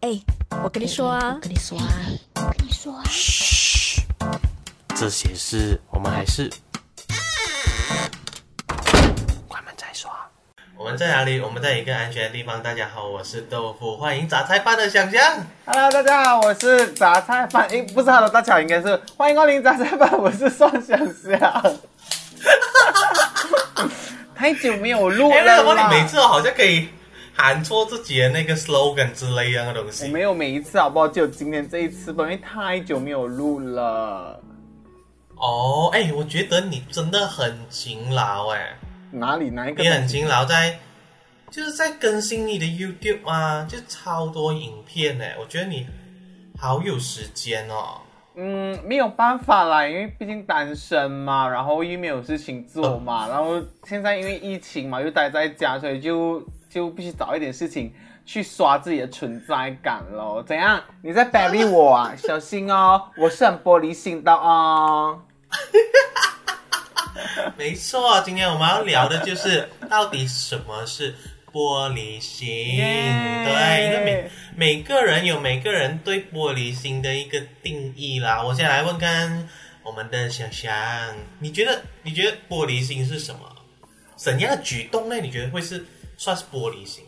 哎，我跟你说啊，我跟你说啊，我跟你说啊，嘘，这些事我们还是关门再说。我们在哪里？我们在一个安全的地方。大家好，我是豆腐，欢迎杂菜饭的想象。Hello，大家好，我是杂菜饭。诶，不是 Hello，大家好，应该是欢迎光临杂菜饭，我是宋想象。太久没有录哎，为了什么你每次好像可以喊错自己的那个 slogan 之类的东西我西？没有每一次好不好？只有今天这一次吧，因为太久没有录了。哦，哎，我觉得你真的很勤劳哎。哪里哪一个？你很勤劳在，就是在更新你的 YouTube 啊，就超多影片呢。我觉得你好有时间哦。嗯，没有办法啦，因为毕竟单身嘛，然后又没有事情做嘛，然后现在因为疫情嘛，又待在家，所以就就必须找一点事情去刷自己的存在感咯。怎样？你在 bury 我啊？小心哦，我是很玻璃心的哦。没错，今天我们要聊的就是到底什么是玻璃心。耶对，因为每每个人有每个人对玻璃心的一个定义啦。我先来问看我们的想想，你觉得你觉得玻璃心是什么？怎样的举动呢？你觉得会是算是玻璃心？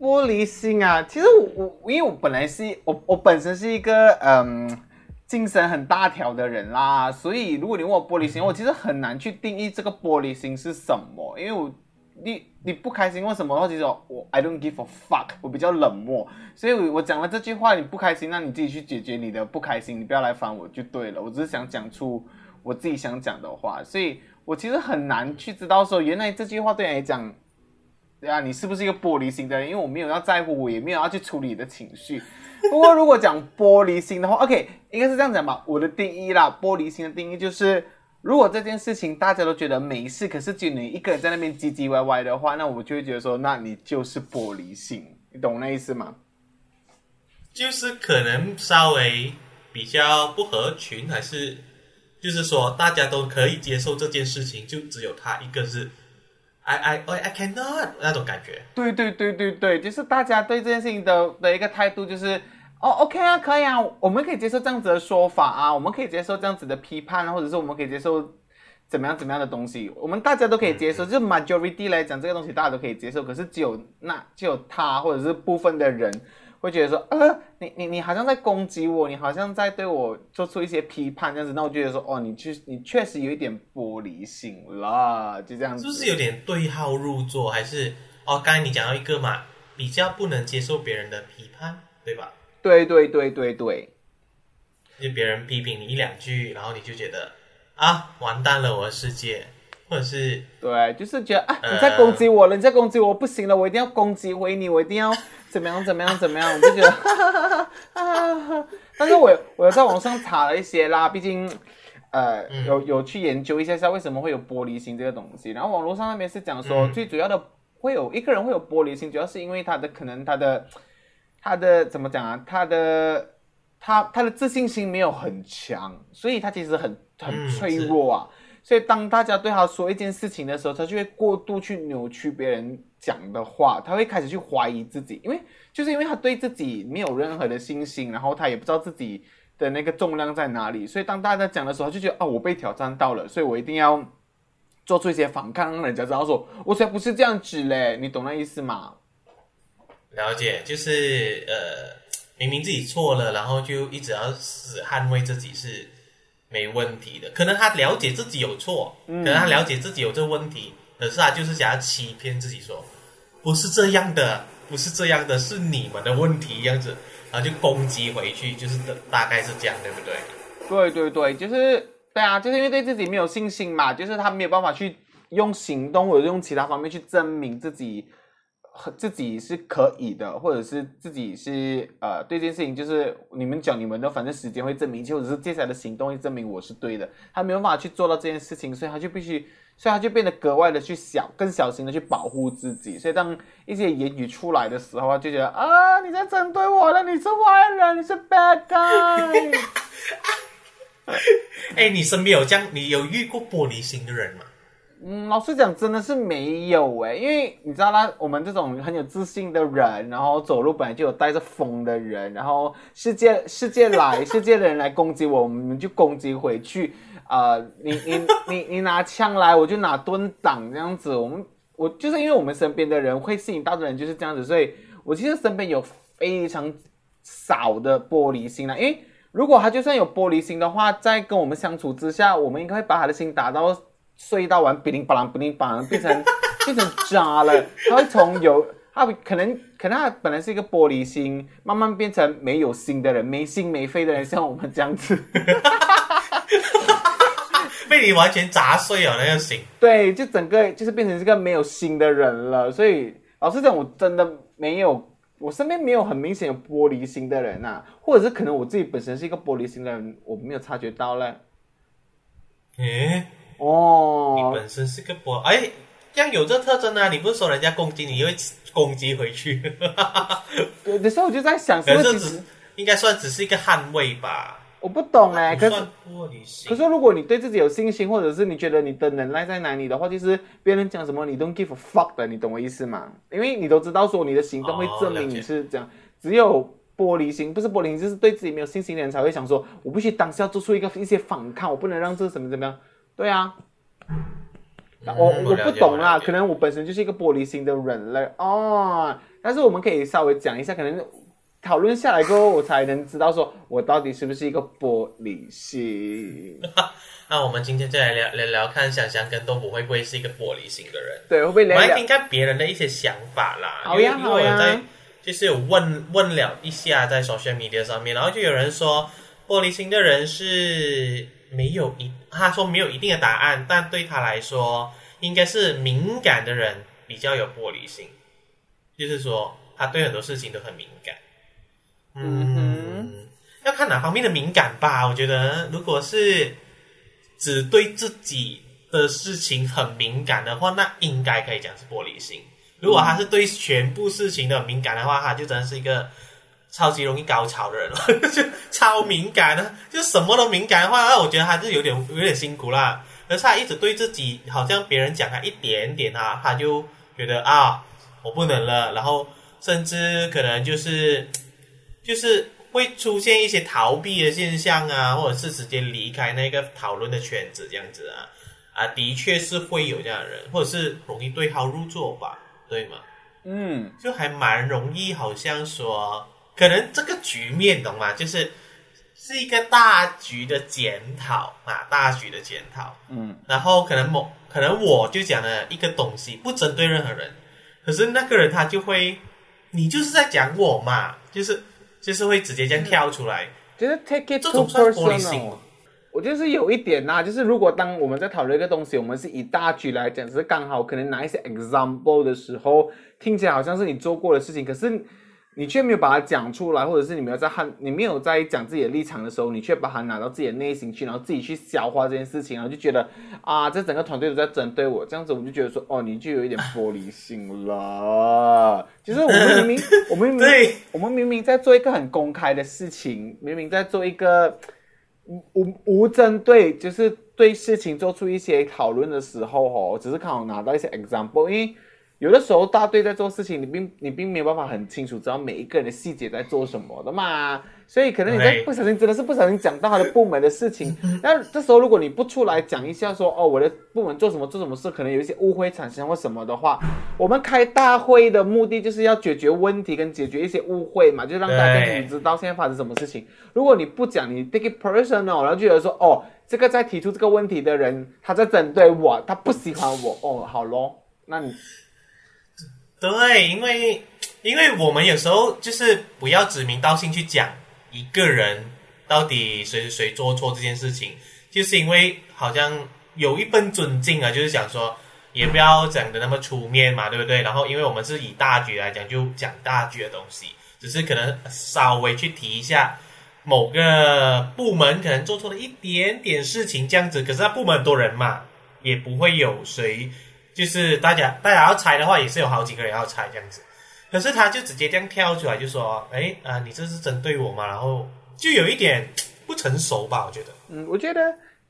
玻璃心啊，其实我我因为我本来是我我本身是一个嗯精神很大条的人啦，所以如果你问我玻璃心，我其实很难去定义这个玻璃心是什么，因为我你你不开心为什么的话，其实我我 I don't give a fuck，我比较冷漠，所以我我讲了这句话，你不开心，那你自己去解决你的不开心，你不要来烦我就对了，我只是想讲出我自己想讲的话，所以我其实很难去知道说原来这句话对你来讲。对啊，你是不是一个玻璃心的人？因为我没有要在乎，我也没有要去处理你的情绪。不过如果讲玻璃心的话，OK，应该是这样讲吧。我的定义啦，玻璃心的定义就是，如果这件事情大家都觉得没事，可是只有你一个人在那边唧唧歪歪的话，那我就会觉得说，那你就是玻璃心，你懂那意思吗？就是可能稍微比较不合群，还是就是说大家都可以接受这件事情，就只有他一个是 I I I cannot 那种感觉。对对对对对，就是大家对这件事情的的一个态度就是，哦，OK 啊，可以啊，我们可以接受这样子的说法啊，我们可以接受这样子的批判，或者是我们可以接受怎么样怎么样的东西，我们大家都可以接受。就 majority 来讲，这个东西大家都可以接受，可是只有那只有他或者是部分的人会觉得说，呃，你你你好像在攻击我，你好像在对我做出一些批判这样子，那我就觉得说，哦，你确你确实有一点玻璃心啦，就这样子。是不是有点对号入座？还是哦，刚才你讲到一个嘛，比较不能接受别人的批判，对吧？对对对对对。就别人批评你一两句，然后你就觉得啊，完蛋了我的世界，或者是对，就是觉得啊，呃你在攻击我了，你在攻击我，不行了，我一定要攻击回你，我一定要怎么样怎么样怎么样，我就觉得。但是我有我有在网上查了一些啦，毕竟呃嗯有有去研究一下下为什么会有玻璃心这个东西，然后网络上那边是讲说、嗯最主要的会有一个人会有玻璃心，主要是因为他的可能他的他的怎么讲啊，他的他他的自信心没有很强，所以他其实很很嗯脆弱啊。所以当大家对他说一件事情的时候，他就会过度去扭曲别人讲的话，他会开始去怀疑自己，因为就是因为他对自己没有任何的信心，然后他也不知道自己的那个重量在哪里，所以当大家讲的时候，他就觉得啊，我被挑战到了，所以我一定要做出一些反抗，让人家知道说我才不是这样子嘞，你懂那意思吗？了解，就是呃，明明自己错了，然后就一直要死捍卫自己是没问题的。可能他了解自己有错，嗯可能他了解自己有这个问题，可是他就是想要欺骗自己说不是这样的，不是这样的，是你们的问题，这样子，然后就攻击回去，就是大概是这样，对不对？对对对，就是对啊，就是因为对自己没有信心嘛，就是他没有办法去用行动或者用其他方面去证明自己和自己是可以的，或者是自己是呃对这件事情，就是你们讲你们的，反正时间会证明一切，或者是接下来的行动会证明我是对的。他没有办法去做到这件事情，所以他就必须，所以他就变得格外的去小，更小心的去保护自己。所以当一些言语出来的时候，他就觉得啊，你在针对我了，你是坏人，你是 bad guy。哎，你身边有这样，你有遇过玻璃心的人吗？嗯，老实讲，真的是没有哎，因为你知道啦，我们这种很有自信的人，然后走路本来就有带着风的人，然后世界世界来世界的人来攻击我，我们就攻击回去。啊，你你你 你拿枪来，我就拿盾挡这样子。我们我就是因为我们身边的人会吸引到的人就是这样子，所以我其实身边有非常少的玻璃心啦。因为如果他就算有玻璃心的话，在跟我们相处之下，我们应该会把他的心打到。碎到完，哔哩吧啦，哔哩吧啦，变成 变成渣了。他会从有，他可能可能他本来是一个玻璃心，慢慢变成没有心的人，没心没肺的人，像我们这样子，被你完全砸碎了那个心。对，就整个就是变成一个没有心的人了。所以老实讲，我真的没有，我身边没有很明显有玻璃心的人呐，或者是可能我自己本身是一个玻璃心的人，我没有察觉到嘞。诶。哦，你本身是个波，哎，这样有这特征呢？你不是说人家攻击你，会攻击回去？有的时候我就在想，可是只应该算只是一个捍卫吧？我不懂哎，可是玻璃心。可是如果你对自己有信心，或者是你觉得你的能耐在哪里的话，就是别人讲什么你 don't give a fuck 的，你懂我意思吗？因为你都知道说你的行动会证明你是这样。只有玻璃心，不是玻璃心，就是对自己没有信心的人才会想说，我必须当下做出一个一些反抗，我不能让这什么怎么样。对啊，我我不懂啦，可能我本身就是一个玻璃心的人类哦。但是我们可以稍微讲一下，可能讨论下来过后，我才能知道说我到底是不是一个玻璃心。那我们今天就来聊聊聊看，想想跟东不会不会是一个玻璃心的人？对，会不会聊？我来听看别人的一些想法啦。好呀，好呀。就是有问问了一下在 social media 上面，然后就有人说玻璃心的人是。没有一，他说没有一定的答案，但对他来说，应该是敏感的人比较有玻璃心，就是说他对很多事情都很敏感。嗯，要看哪方面的敏感吧。我觉得，如果是只对自己的事情很敏感的话，那应该可以讲是玻璃心。如果他是对全部事情都敏感的话，他就真的是一个。超级容易高潮的人，就超敏感的，就什么都敏感的话，那我觉得他是有点有点辛苦啦。可是他一直对自己，好像别人讲他一点点啊，他就觉得啊，我不能了。然后甚至可能就是就是会出现一些逃避的现象啊，或者是直接离开那个讨论的圈子这样子啊啊，的确是会有这样的人，或者是容易对号入座吧，对吗？嗯，就还蛮容易，好像说。可能这个局面懂吗？就是是一个大局的检讨啊，大局的检讨。嗯，然后可能某可能我就讲了一个东西，不针对任何人，可是那个人他就会，你就是在讲我嘛，就是就是会直接这样跳出来，就是 take it too personal。我就是有一点呐，就是如果当我们在讨论一个东西，我们是以大局来讲，只是刚好可能拿一些 example 的时候，听起来好像是你做过的事情，可是。你却没有把它讲出来，或者是你没有在汉，你没有在讲自己的立场的时候，你却把它拿到自己的内心去，然后自己去消化这件事情，然后就觉得啊，这整个团队都在针对我，这样子我就觉得说，哦，你就有一点玻璃心了。其实我们明明，我们明明，我们明明在做一个很公开的事情，明明在做一个无无针对，就是对事情做出一些讨论的时候，哦，只是刚好拿到一些 example，因为。有的时候大队在做事情，你并你并没有办法很清楚知道每一个人的细节在做什么的嘛，所以可能你在不小心真的是不小心讲到他的部门的事情，那这时候如果你不出来讲一下说哦我的部门做什么做什么事，可能有一些误会产生或什么的话，我们开大会的目的就是要解决问题跟解决一些误会嘛，就让大家清楚知道现在发生什么事情。如果你不讲，你 take it personal，然后就觉得说哦这个在提出这个问题的人他在针对我，他不喜欢我，哦好咯，那你。对，因为因为我们有时候就是不要指名道姓去讲一个人到底谁谁谁做错这件事情，就是因为好像有一份尊敬啊，就是想说也不要讲的那么出面嘛，对不对？然后因为我们是以大局来讲，就讲大局的东西，只是可能稍微去提一下某个部门可能做错了一点点事情这样子，可是他部门很多人嘛，也不会有谁。就是大家大家要猜的话，也是有好几个人要猜这样子，可是他就直接这样跳出来，就说：“哎啊，你这是针对我吗？”然后就有一点不成熟吧，我觉得。嗯，我觉得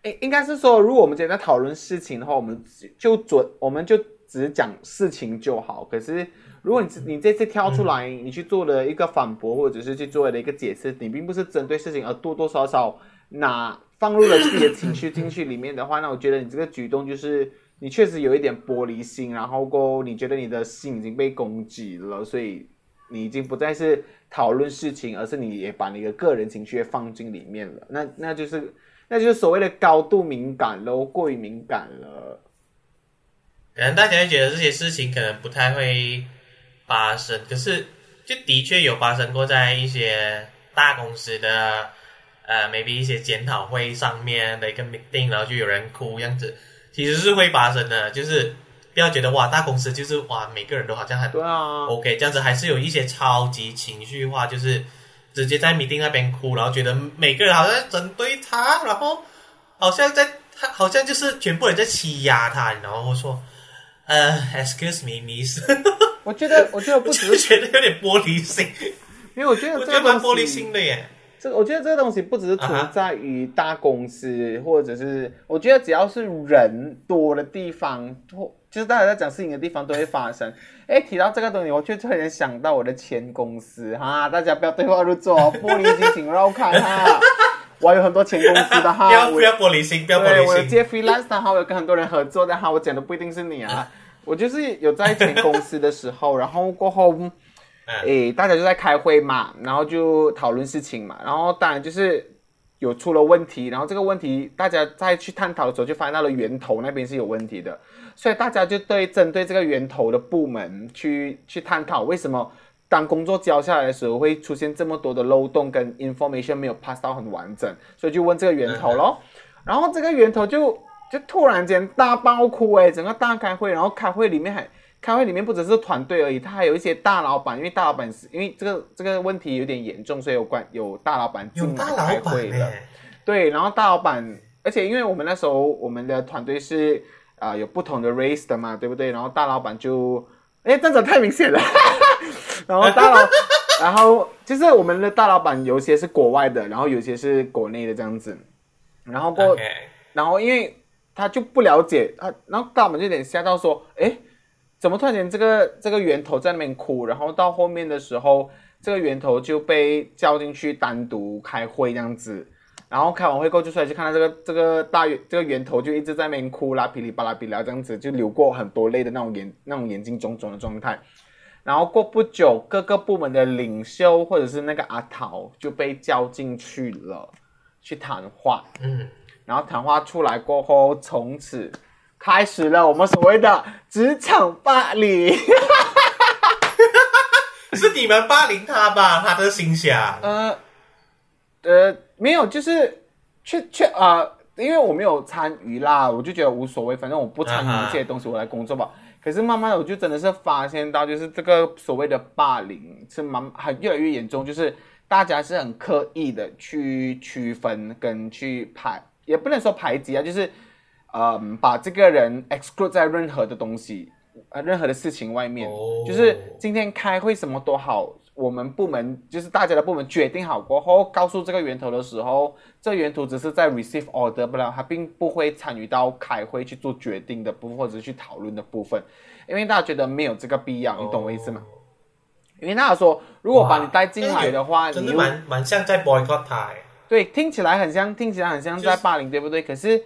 应应该是说，如果我们今天在讨论事情的话，我们就准我们就只讲事情就好。可是如果你你这次挑出来，你去做了一个反驳，或者是去做了一个解释，你并不是针对事情，而多多少少拿放入了自己的情绪进去里面的话，那我觉得你这个举动就是你确实有一点玻璃心，然后过你觉得你的心已经被攻击了，所以你已经不再是讨论事情，而是你也把你的个人情绪放进里面了，那那就是那就是所谓的高度敏感喽，过于敏感了。可能大家会觉得这些事情可能不太会发生，可是就的确有发生过在一些大公司的呃，maybe 一些检讨会上面的一个 meeting，然后就有人哭样子，其实是会发生的。就是不要觉得哇，大公司就是哇，每个人都好像很对啊，OK，这样子还是有一些超级情绪化，就是直接在 meeting 那边哭，然后觉得每个人好像在针对他，然后好像在他好像就是全部人在欺压他，然后说呃，excuse me，miss，我觉得我觉得不只是 觉得有点玻璃心，因为我觉得我觉得蛮玻璃心的耶。这我觉得这个东西不只是存在于大公司，或者是我觉得只要是人多的地方，或就是大家在讲事情的地方都会发生。哎，提到这个东西，我就突然想到我的前公司哈，大家不要对号入座哦，玻璃心请绕开哈。我有很多前公司的哈，我不要不要玻璃心，不要玻对，我有璃心。接 freelance 的哈，我有跟很多人合作的哈，我讲的不一定是你啊。我就是有在前公司的时候，然后过后，嗯诶，大家就在开会嘛，然后就讨论事情嘛，然后当然就是有出了问题，然后这个问题大家再去探讨的时候，就发现到了源头那边是有问题的，所以大家就对针对这个源头的部门去去探讨为什么。当工作交下来的时候，会出现这么多的漏洞跟 information 没有 pass 到很完整，所以就问这个源头咯。然后这个源头就就突然间大爆哭哎，整个大开会，然后开会里面还开会里面不只是团队而已，他还有一些大老板，因为大老板是因为这个这个问题有点严重，所以有关有大老板有进来开会了。对，然后大老板，而且因为我们那时候我们的团队是啊、有不同的 race 的嘛，对不对？然后大老板就，哎，这样子太明显了。然后大老，然后就是我们的大老板有些是国外的，然后有些是国内的这样子。然后过然后因为他就不了解他，然后大老板就有点吓到说，哎，怎么突然间这个这个源头在那边哭？然后到后面的时候，这个源头就被叫进去单独开会这样子。然后开完会过后就出来就看到这个这个大源这个源头就一直在那边哭啦，噼里啪啦噼里啪啦这样子，就流过很多泪的那种眼那种眼睛肿肿的状态。然后过不久，各个部门的领袖或者是那个阿桃就被叫进去了，去谈话。嗯，然后谈话出来过后，从此开始了我们所谓的职场霸凌。是你们霸凌他吧？他的心想，呃呃，没有，就是确确啊、呃因为我没有参与啦，我就觉得无所谓，反正我不参与这些东西，我来工作吧。可是慢慢的，我就真的是发现到，就是这个所谓的霸凌是蛮很越来越严重，就是大家是很刻意的去区分跟去排，也不能说排挤啊，就是嗯，把这个人 exclude 在任何的东西，呃，任何的事情外面。哦就是今天开会什么都好，我们部门就是大家的部门决定好过后，告诉这个源头的时候，这源头只是在 receive order 不了，他并不会参与到开会去做决定的部分或者是去讨论的部分，因为大家觉得没有这个必要，你懂我意思吗？因为大家说，如果把你带进来的话，真的你蛮蛮像在 boycott。对，听起来很像，听起来很像在霸凌，对不对？可是，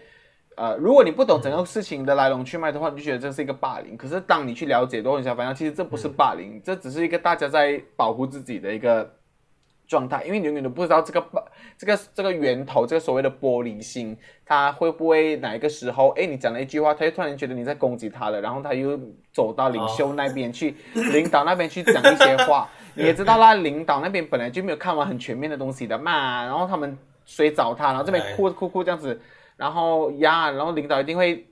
呃，如果你不懂整个事情的来龙去脉的话，你就觉得这是一个霸凌。可是当你去了解之后，你才发现其实这不是霸凌，这只是一个大家在保护自己的一个状态，因为你永远都不知道这个霸这个这个源头，这个所谓的玻璃心，他会不会哪一个时候，哎，你讲了一句话，他又突然觉得你在攻击他了，然后他又走到领袖那边去，领导那边去讲一些话。你也知道啦，领导那边本来就没有看完很全面的东西的嘛，然后他们谁找他，然后这边哭哭哭这样子，然后呀，然后领导一定会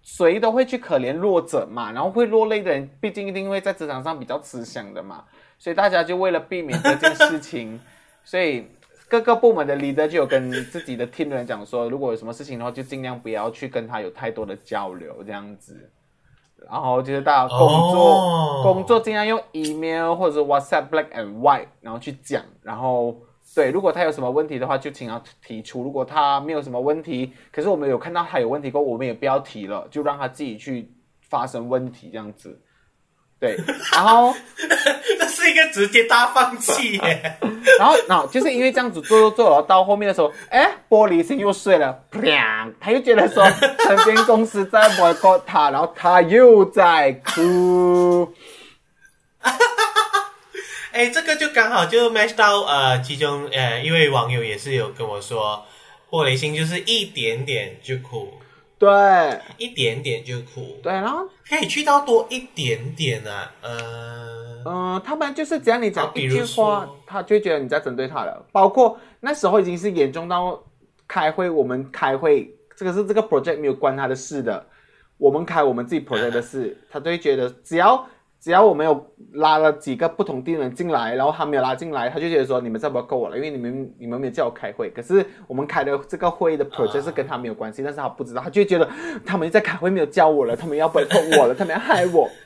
谁都会去可怜弱者嘛，然后会落泪的人，毕竟一定会在职场上比较吃香的嘛，所以大家就为了避免这件事情，所以各个部门的 leader 就有跟自己的 team 的人讲说，如果有什么事情的话，就尽量不要去跟他有太多的交流这样子。然后就是大家工作、哦工作尽量用 email 或者是 WhatsApp black and white，然后去讲，然后对，如果他有什么问题的话，就请他提出；如果他没有什么问题，可是我们有看到他有问题过，我们也不要提了，就让他自己去发生问题这样子。对，然后 这是一个直接大放弃耶！然后，然后就是因为这样子做做做，然后到后面的时候，哎，玻璃心又碎了，啪，他又觉得说，成间公司在 boycott 他，然后他又在哭。哎，这个就刚好就 match 到呃，其中呃一位网友也是有跟我说，玻璃心就是一点点就哭，对，一点点就哭，对，然后可以去到多一点点啊，呃，嗯，他们就是只要你讲比如一句话说，他就会觉得你在针对他了。包括那时候已经是严重到开会，我们开会，这个是这个 project 没有关他的事的，我们开我们自己 project 的事，他都会觉得只要只要我们有拉了几个不同地人进来，然后他没有拉进来，他就觉得说你们这不要够我了，因为你们你们没有叫我开会。可是我们开的这个会的 project 是跟他没有关系，但是他不知道，他就会觉得他们在开会没有叫我了，他们要 b 我了，他们要害我。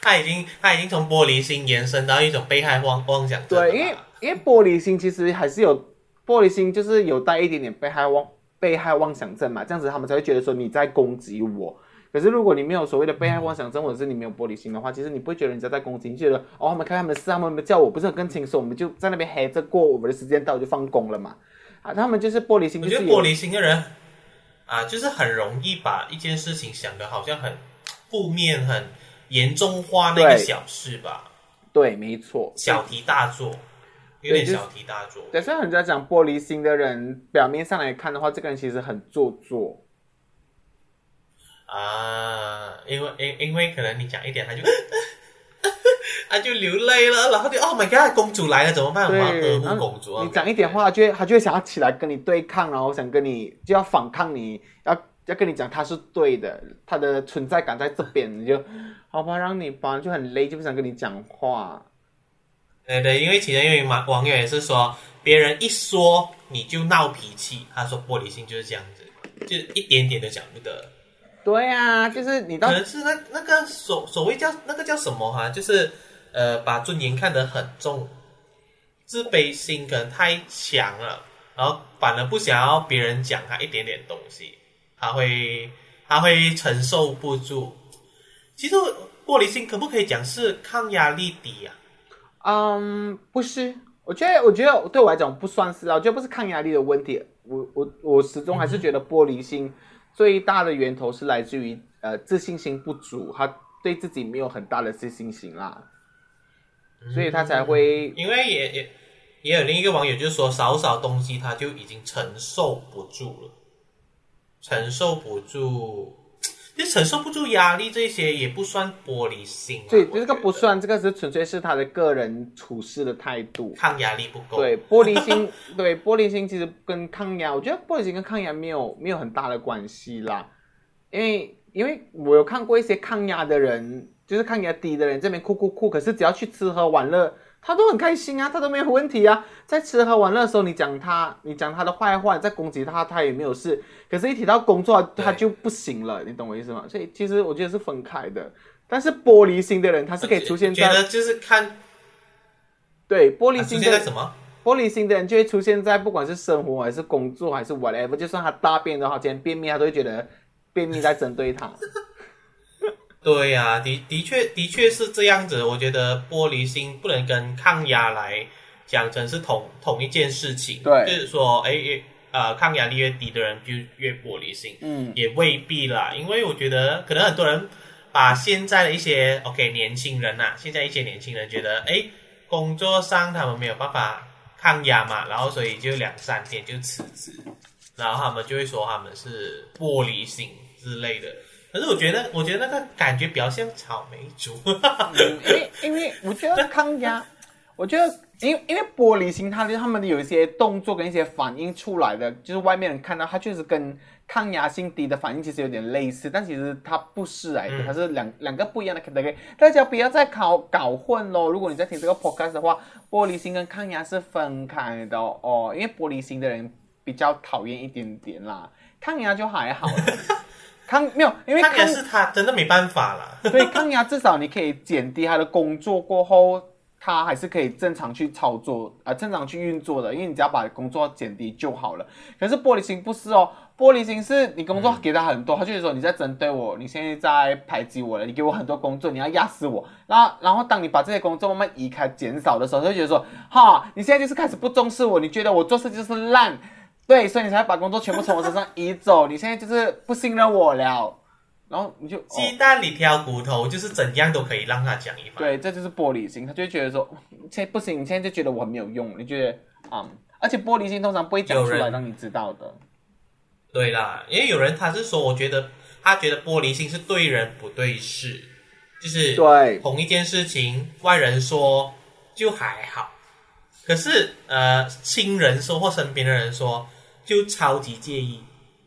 他已经他已经从玻璃心延伸到一种被害妄妄想症。对，因为因为玻璃心其实还是有玻璃心，就是有带一点点被害妄被害妄想症嘛，这样子他们才会觉得说你在攻击我。可是如果你没有所谓的被害妄想症，或者是你没有玻璃心的话，其实你不会觉得人家在攻击，你觉得哦，他们看他们的事，他们没叫我，不是很更轻松，我们就在那边黑着过，我们的时间到就放工了嘛。啊，他们就是玻璃心，我觉得玻璃心的人啊，就是很容易把一件事情想的好像很负面、很严重化那个小事吧，对，没错，小题大做，有点小题大做。对，所以人家讲玻璃心的人，表面上来看的话，这个人其实很做作。啊，因为因因为可能你讲一点，他就 他就流泪了，然后就 Oh my God，公主来了怎么办？我们要呵，护公主啊！你讲一点话，他就会他就会想要起来跟你对抗，然后想跟你就要反抗你，要要跟你讲他是对的，他的存在感在这边，你就好吧，让你吧，就很累，就不想跟你讲话。对对，因为其实因为网网友也是说，别人一说你就闹脾气，他说玻璃心就是这样子，就一点点都讲不得。对啊，就是你到可能是那那个所所谓叫那个叫什么哈、就是呃把尊严看得很重，自卑心可能太强了，然后反而不想要别人讲他一点点东西，他会他会承受不住。其实玻璃心可不可以讲是抗压力低啊？嗯，不是，我觉得我觉得对我来讲不算是啊，我觉得不是抗压力的问题，我我我始终还是觉得玻璃心最大的源头是来自于呃自信心不足，他对自己没有很大的自信心啦，所以他才会因为也也也有另一个网友就是说，少少东西他就已经承受不住了，承受不住，就承受不住压力这些也不算玻璃心、啊。对，我这个不算，这个是纯粹是他的个人处事的态度。抗压力不够。对，玻璃心，对玻璃心其实跟抗压，我觉得玻璃心跟抗压没有没有很大的关系啦，因为因为我有看过一些抗压的人，就是抗压低的人这边哭哭哭，可是只要去吃喝玩乐，他都很开心啊，他都没有问题啊。在吃喝玩乐的时候，你讲他，你讲他的坏话，你在攻击他，他也没有事。可是，一提到工作，他就不行了，你懂我意思吗？所以其实我觉得是分开的。但是玻璃心的人，他是可以出现在觉得就是看对玻璃心的现在什么？玻璃心的人就会出现在不管是生活还是工作还是 whatever，就算他大便的话，今天便秘，他都会觉得便秘在针对他。对呀、的的确的确是这样子。我觉得玻璃心不能跟抗压来讲成是同同一件事情。对就是说，哎，越呃，抗压力越低的人就越玻璃心。嗯，也未必啦，因为我觉得可能很多人把现在的一些 OK 年轻人呐、现在一些年轻人觉得，哎，工作上他们没有办法抗压嘛，然后所以就两三天就辞职，然后他们就会说他们是玻璃心之类的。可是我觉得，我觉得那个感觉比较像草莓族。嗯因为因为我觉得抗压，我觉得因为因为玻璃心，他的他们有一些动作跟一些反应出来的，就是外面人看到他确实跟抗压性低的反应其实有点类似，但其实它不是来的，嗯它是两两个不一样的 category。大家不要再搞搞混咯。如果你在听这个 podcast 的话，玻璃心跟抗压是分开的哦，因为玻璃心的人比较讨厌一点点啦，抗压就还好 啦。抗没有，因为看抗来是他真的没办法啦。对抗压至少你可以减低他的工作过后，他还是可以正常去操作啊、呃，正常去运作的，因为你只要把工作减低就好了。可是玻璃心不是哦，玻璃心是你工作给他很多，他就觉得说你在针对我，你现在在排挤我了，你给我很多工作，你要压死我。然后，然后当你把这些工作慢慢移开、减少的时候，他就觉得说，哈，你现在就是开始不重视我，你觉得我做事就是烂，对，所以你才把工作全部从我身上移走，你现在就是不信任我了。然后你就、哦、鸡蛋里挑骨头，就是怎样都可以让他讲一番。对，这就是玻璃心，他就会觉得说，现在不行，你现在就觉得我很没有用，你觉得啊、嗯，而且玻璃心通常不会讲出来让你知道的。对啦，因为有人他是说，我觉得他觉得玻璃心是对人不对事，就是对同一件事情，外人说就还好，可是呃亲人说或身边的人说就超级介意，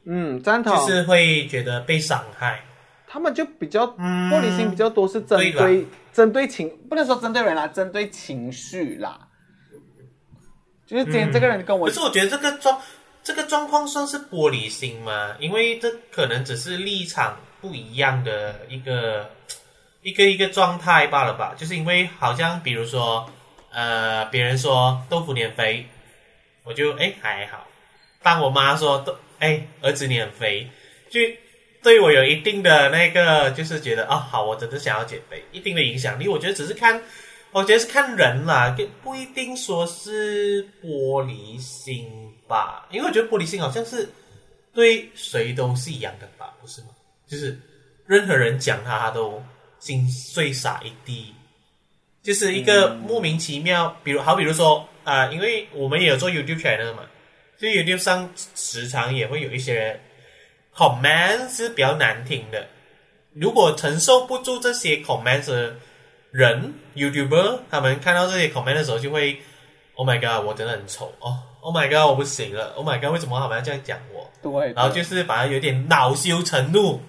嗯，赞同，就是会觉得被伤害。他们就比较嗯玻璃心比较多是针对对针对情，不能说针对人啦，针对情绪啦。就是今天这个人跟我可是我觉得这个状这个状况算是玻璃心吗？因为这可能只是立场不一样的一个一个一个状态罢了吧。就是因为好像比如说呃，别人说豆腐你很肥，我就哎还好。当我妈说都哎儿子你很肥，就对我有一定的那个就是觉得啊、好，我真的想要减肥，一定的影响力。我觉得只是看。我觉得是看人啦，跟不一定说是玻璃心吧，因为我觉得玻璃心好像是对谁都是一样的吧，不是吗？就是任何人讲他，他都心碎洒一地，就是一个莫名其妙。比如好，比如说啊、因为我们也有做 YouTube channel 嘛，就 YouTube 上时常也会有一些人 comment 是比较难听的，如果承受不住这些 comment 的人 YouTuber 他们看到这些 comment 的时候，就会 Oh my God，我真的很丑哦！Oh my God，我不行了！Oh my God，为什么他们要这样讲我？对，然后就是把他有点恼羞成怒，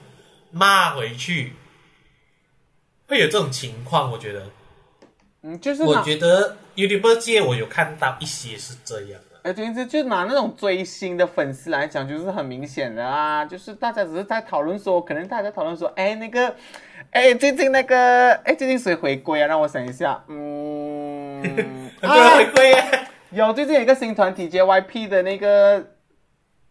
骂回去，会有这种情况。我觉得，嗯，就是我觉得 YouTuber 界我有看到一些是这样的。哎，对，这就拿那种追星的粉丝来讲，就是很明显的啊，就是大家只是在讨论说，可能大家在讨论说，哎，那个，哎，最近那个，哎，最近谁回归啊？让我想一下，嗯，很多人回归耶，有最近有一个新团体 JYP 的那个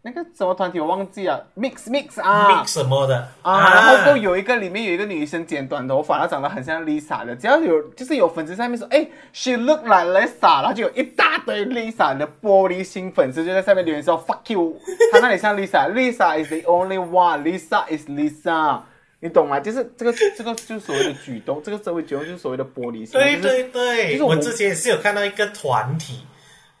那个什么团体我忘记了，Mix Mix 啊。Mix 什么的。啊，然后都有一个里面有一个女生剪短头发，她长得很像 Lisa 的，只要有就是有粉丝在上面说，哎，she look like Lisa，然后就有一大堆 Lisa 的玻璃心粉丝就在下面留言说 fuck you，她那里像 Lisa，Lisa is the only one，Lisa is Lisa。你懂吗？就是这个，这个就是所谓的举动，这个社会举动就是所谓的玻璃心。对就是对对，就是我我之前也是有看到一个团体，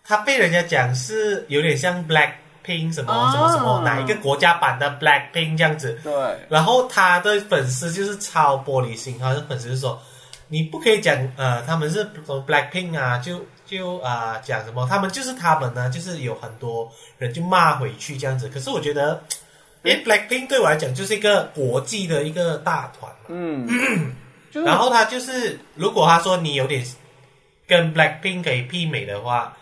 他被人家讲是有点像 Black Pink 什么、啊什么什么哪一个国家版的 Black Pink 这样子。对，然后他的粉丝就是超玻璃心，他的粉丝就说你不可以讲呃他们是什么 Black Pink 啊，就就啊、呃讲什么他们就是他们呢，就是有很多人就骂回去这样子。可是我觉得，因为 Black Pink 对我来讲就是一个国际的一个大团嘛。嗯，然后他就是，如果他说你有点跟 Blackpink 可以媲美的话，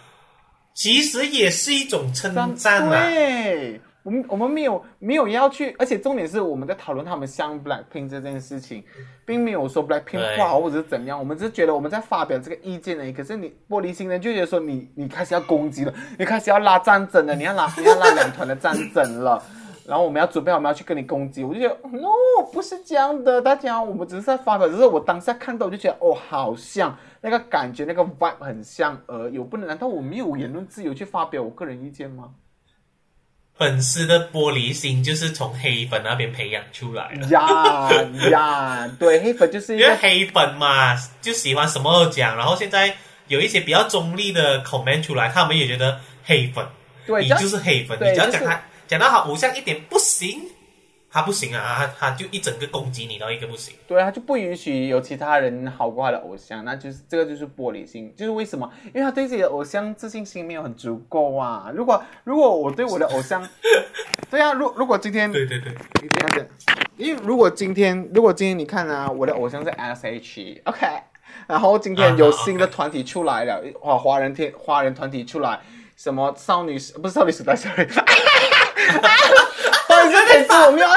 其实也是一种称赞啊。对，我们我们没有没有要去，而且重点是我们在讨论他们像 Blackpink 这件事情，并没有说 Blackpink 不好或者是怎样，我们只是觉得我们在发表这个意见而已。可是你玻璃心呢就觉得说你你开始要攻击了，你开始要拉战争了，你要拉你要拉两团的战争了。然后我们要准备好，我们要去跟你攻击，我就觉得 no 不是这样的，大家我们只是在发表，只是我当下看到我就觉得哦，好像那个感觉那个 vibe 很像而已，我不能难道我没有言论自由去发表我个人意见吗？粉丝的玻璃心就是从黑粉那边培养出来的，呀呀，对，黑粉就是因为黑粉嘛就喜欢什么都讲，然后现在有一些比较中立的 comment 出来，他们也觉得黑粉，对，你就是黑粉，你只要讲他讲到他偶像一点不行，他不行啊，他他就一整个攻击你到一个不行。对他就不允许有其他人好过他的偶像，那就是这个就是玻璃心，就是为什么？因为他对自己的偶像自信心没有很足够啊。如果如果我对我的偶像，对啊，如如果今天对对对，你这样子，因为如果今天如果今天你看啊，我的偶像是 S.H.，OK，然后今天有新的团体出来了，华华人天华人团体出来，什么少女时不是少女时代，sorry，不好意思，每次我没有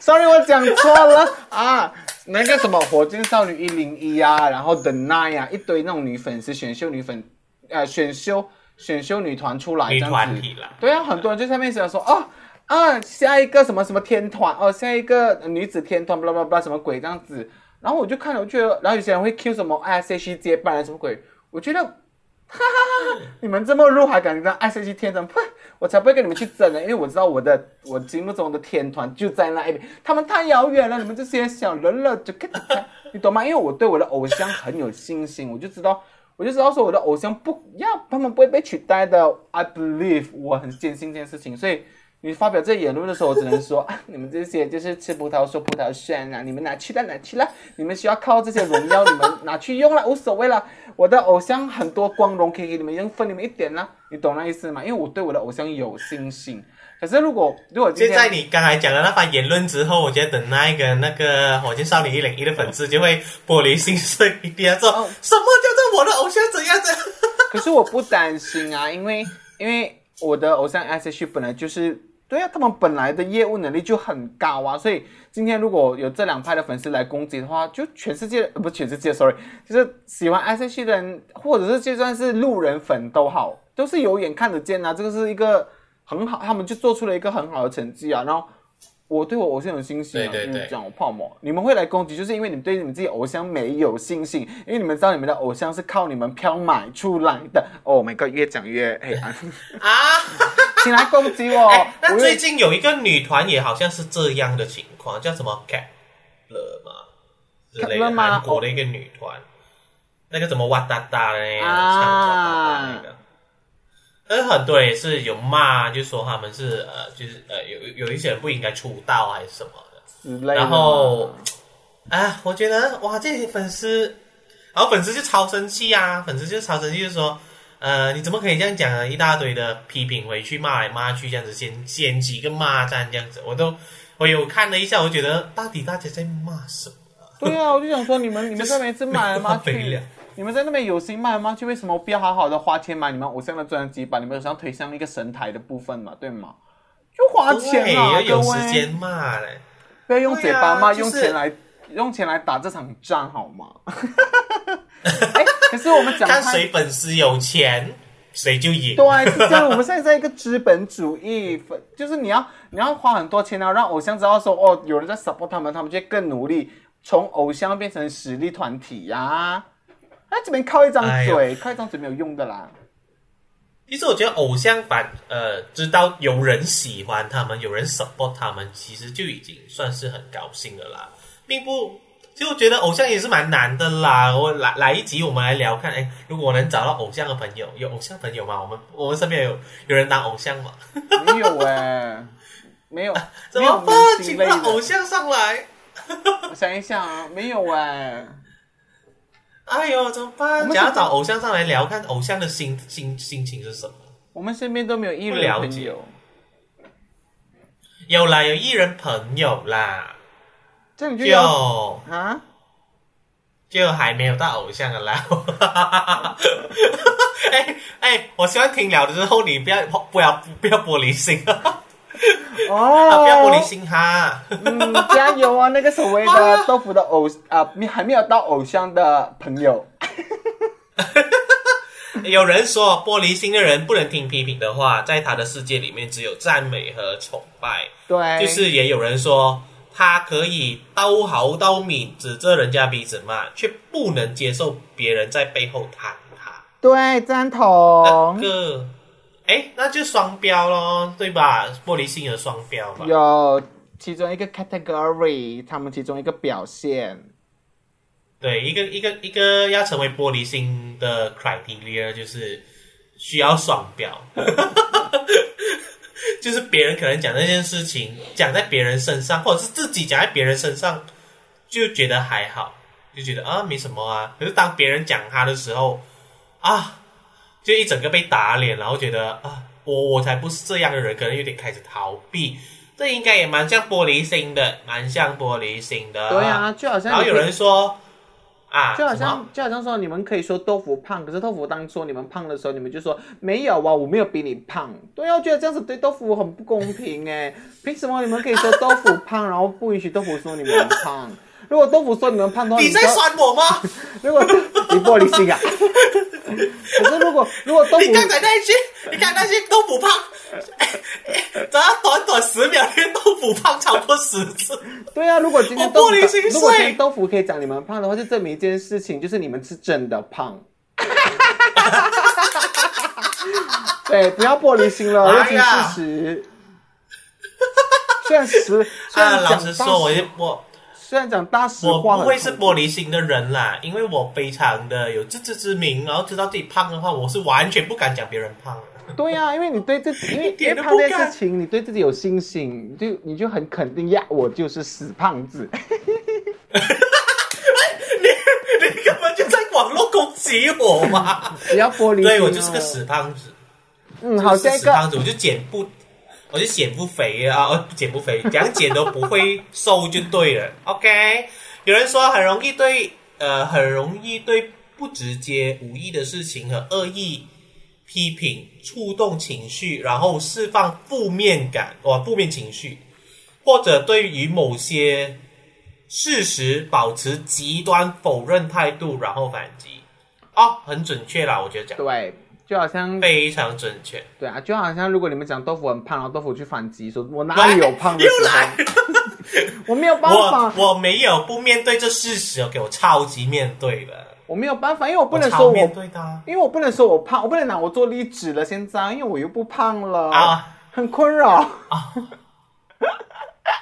，sorry 我讲错了啊，那个什么火箭少女一零一啊，然后 The Nine 啊，一堆那种女粉丝选秀女粉，呃，选秀选秀女团出来这女样子。对啊，很多人就在面想说，哦啊，下一个什么什么天团，哦，下一个女子天团，巴拉巴拉巴拉什么鬼这样子。然后我就看了，我觉得，然后有些人会 Q 什么 S.H.E 接班人什么鬼，我觉得，哈哈哈哈，你们这么弱还敢跟爱生气天团，呸，我才不会跟你们去争呢，因为我知道我的我心目中的天团就在那一边，他们太遥远了，你们这些小人了，就看你懂吗？因为我对我的偶像很有信心，我就知道。我就知道说我的偶像不要，他们不会被取代的。I believe，我很坚信这件事情。所以你发表这言论的时候，我只能说 啊，你们这些就是吃葡萄说葡萄酸啊，你们拿去了拿去了，你们需要靠这些荣耀，你们拿去用了，无所谓了。我的偶像很多光荣可以给你们用，分你们一点啦，你懂那意思吗？因为我对我的偶像有信心。可是如果如果现在你刚才讲的那番言论之后，我觉得等那一个那个火箭少女一零一的粉丝就会玻璃心碎一点，说哦什么叫做我的偶像怎样怎样？可是我不担心啊，因为因为我的偶像 S.H 本来就是对啊，他们本来的业务能力就很高啊，所以今天如果有这两派的粉丝来攻击的话，就全世界呃不全世界，sorry，就是喜欢 S.H 的人，或者是就算是路人粉都好，都是有眼看得见啊，这个是一个很好，他们就做出了一个很好的成绩啊，然后。我对我偶像有信心啊，对对对就是这样，我泡沫。你们会来攻击，就是因为你们对你们自己偶像没有信心，因为你们知道你们的偶像是靠你们票买出来的。Oh my god，越讲越黑暗，啊！请来攻击我。哎，那我最近有一个女团也好像是这样的情况，叫什么 Kepler 嘛之类 Kepler 的，吗韩国的一个女团，那个什么哇哒哒的那个，啊唱哇哒哒那个。但是很多人也是有骂，就说他们是呃，就是呃，有有一些人不应该出道还是什么的。的然后，啊，我觉得哇，这些粉丝，然后粉丝就超生气啊，粉丝就超生气，就说，呃，你怎么可以这样讲啊？一大堆的批评回去，骂来骂去，这样子掀掀几个骂战，这样子，我都我有看了一下，我觉得到底大家在骂什么？对啊，我就想说你们你们在每次骂来骂 去你们在那边有心骂来骂去，为什么不要好好的花钱买你们偶像的专辑，把你们偶像推向一个神台的部分嘛，对吗？就花钱对，啊，要有各位时间骂嘞。不要用嘴巴骂，用钱来用钱来打这场仗好吗？哎，可是我们讲太看谁粉丝有钱，谁就赢。对，是这样。我们现在在一个资本主义，就是你要你要花很多钱，然后让偶像知道说，哦，有人在 support 他们，他们就会更努力，从偶像变成实力团体呀、那这边靠一张哎嘴，靠一张嘴没有用的啦。其实我觉得偶像版呃知道有人喜欢他们，有人 support 他们，其实就已经算是很高兴的啦，并不。就觉得偶像也是蛮难的啦。我来来一集，我们来聊看，哎，如果我能找到偶像的朋友，有偶像朋友吗？我们我们身边有有人当偶像吗？没有 哎、没有，怎么办？请。到偶像上来，我想一想啊，没有哎、哎呦，怎么办？我们想要找偶像上来聊，看偶像的心心心情是什么？我们身边都没有艺人朋友，有啦，有艺人朋友啦，这样就要就啊？就还没有到偶像的啦。哎哎，我希望听聊的时候你不要不要不要玻璃心，啊哦，不要玻璃心哈。嗯，加油啊！那个所谓的 豆腐的偶啊，你还没有到偶像的朋友，有人说玻璃心的人不能听批评的话，在他的世界里面只有赞美和崇拜。对，就是也有人说他可以刀毫刀敏指着人家鼻子骂，却不能接受别人在背后弹他。对赞那同。个，哎，那就双标咯，对吧？玻璃心有双标嘛。有其中一个 category，他们其中一个表现，对，一个一个一个要成为玻璃心的 criteria 就是需要双标，就是别人可能讲那件事情讲在别人身上，或者是自己讲在别人身上，就觉得还好，就觉得啊没什么啊。可是当别人讲他的时候啊，就一整个被打脸，然后觉得啊我我才不是这样的人，可能有点开始逃避。这应该也蛮像玻璃心的，蛮像玻璃心的。对啊，就好像然后有人说啊，就好像就好像说你们可以说豆腐胖，可是豆腐当初你们胖的时候，你们就说没有啊，我没有比你胖。对啊，我觉得这样子对豆腐很不公平哎，凭什么你们可以说豆腐胖，然后不允许豆腐说你们胖？如如果豆腐说你们胖的话，你在酸我吗？如果你玻璃心啊？可是如果如果豆腐你刚才那一句，你看那些豆腐胖，只要短短十秒，连豆腐胖超过十次。对啊，如果今天豆腐如果今天豆腐可以讲你们胖的话，就证明一件事情，就是你们是真的胖。对，不要玻璃心了，哎认清呀事实。虽然实虽啊，然老讲大实说，我也我虽然讲大实我话，不会是玻璃心的人啦，因为我非常的有自知之明，然后知道自己胖的话，我是完全不敢讲别人胖的。对呀、因为你对自己，因为胖这件事情，你对自己有信心，你就你就很肯定呀，我就是死胖子。你你根本就在网络攻击我嘛！不要玻璃心、哦。对我就是个死胖子，嗯，好，就是下一个死胖子，我就减不，我就减不肥啊，我，减不肥，怎样减都不会瘦就对了。OK，有人说很容易对呃，很容易对不直接、无意的事情和恶意批评触动情绪，然后释放负面感哇，负面情绪，或者对于某些事实保持极端否认态度，然后反击。哦，很准确啦，我觉得讲得对，就好像非常准确。对啊，就好像如果你们讲豆腐很胖，然后豆腐去反击说，我哪里有胖的又时来候，我没有办法，我没有不面对这事实，OK，我超级面对的，我没有办法，因为我不能说我面对的啊因为我不能说我胖，我不能拿我做例子了。现在，因为我又不胖了，啊很困扰。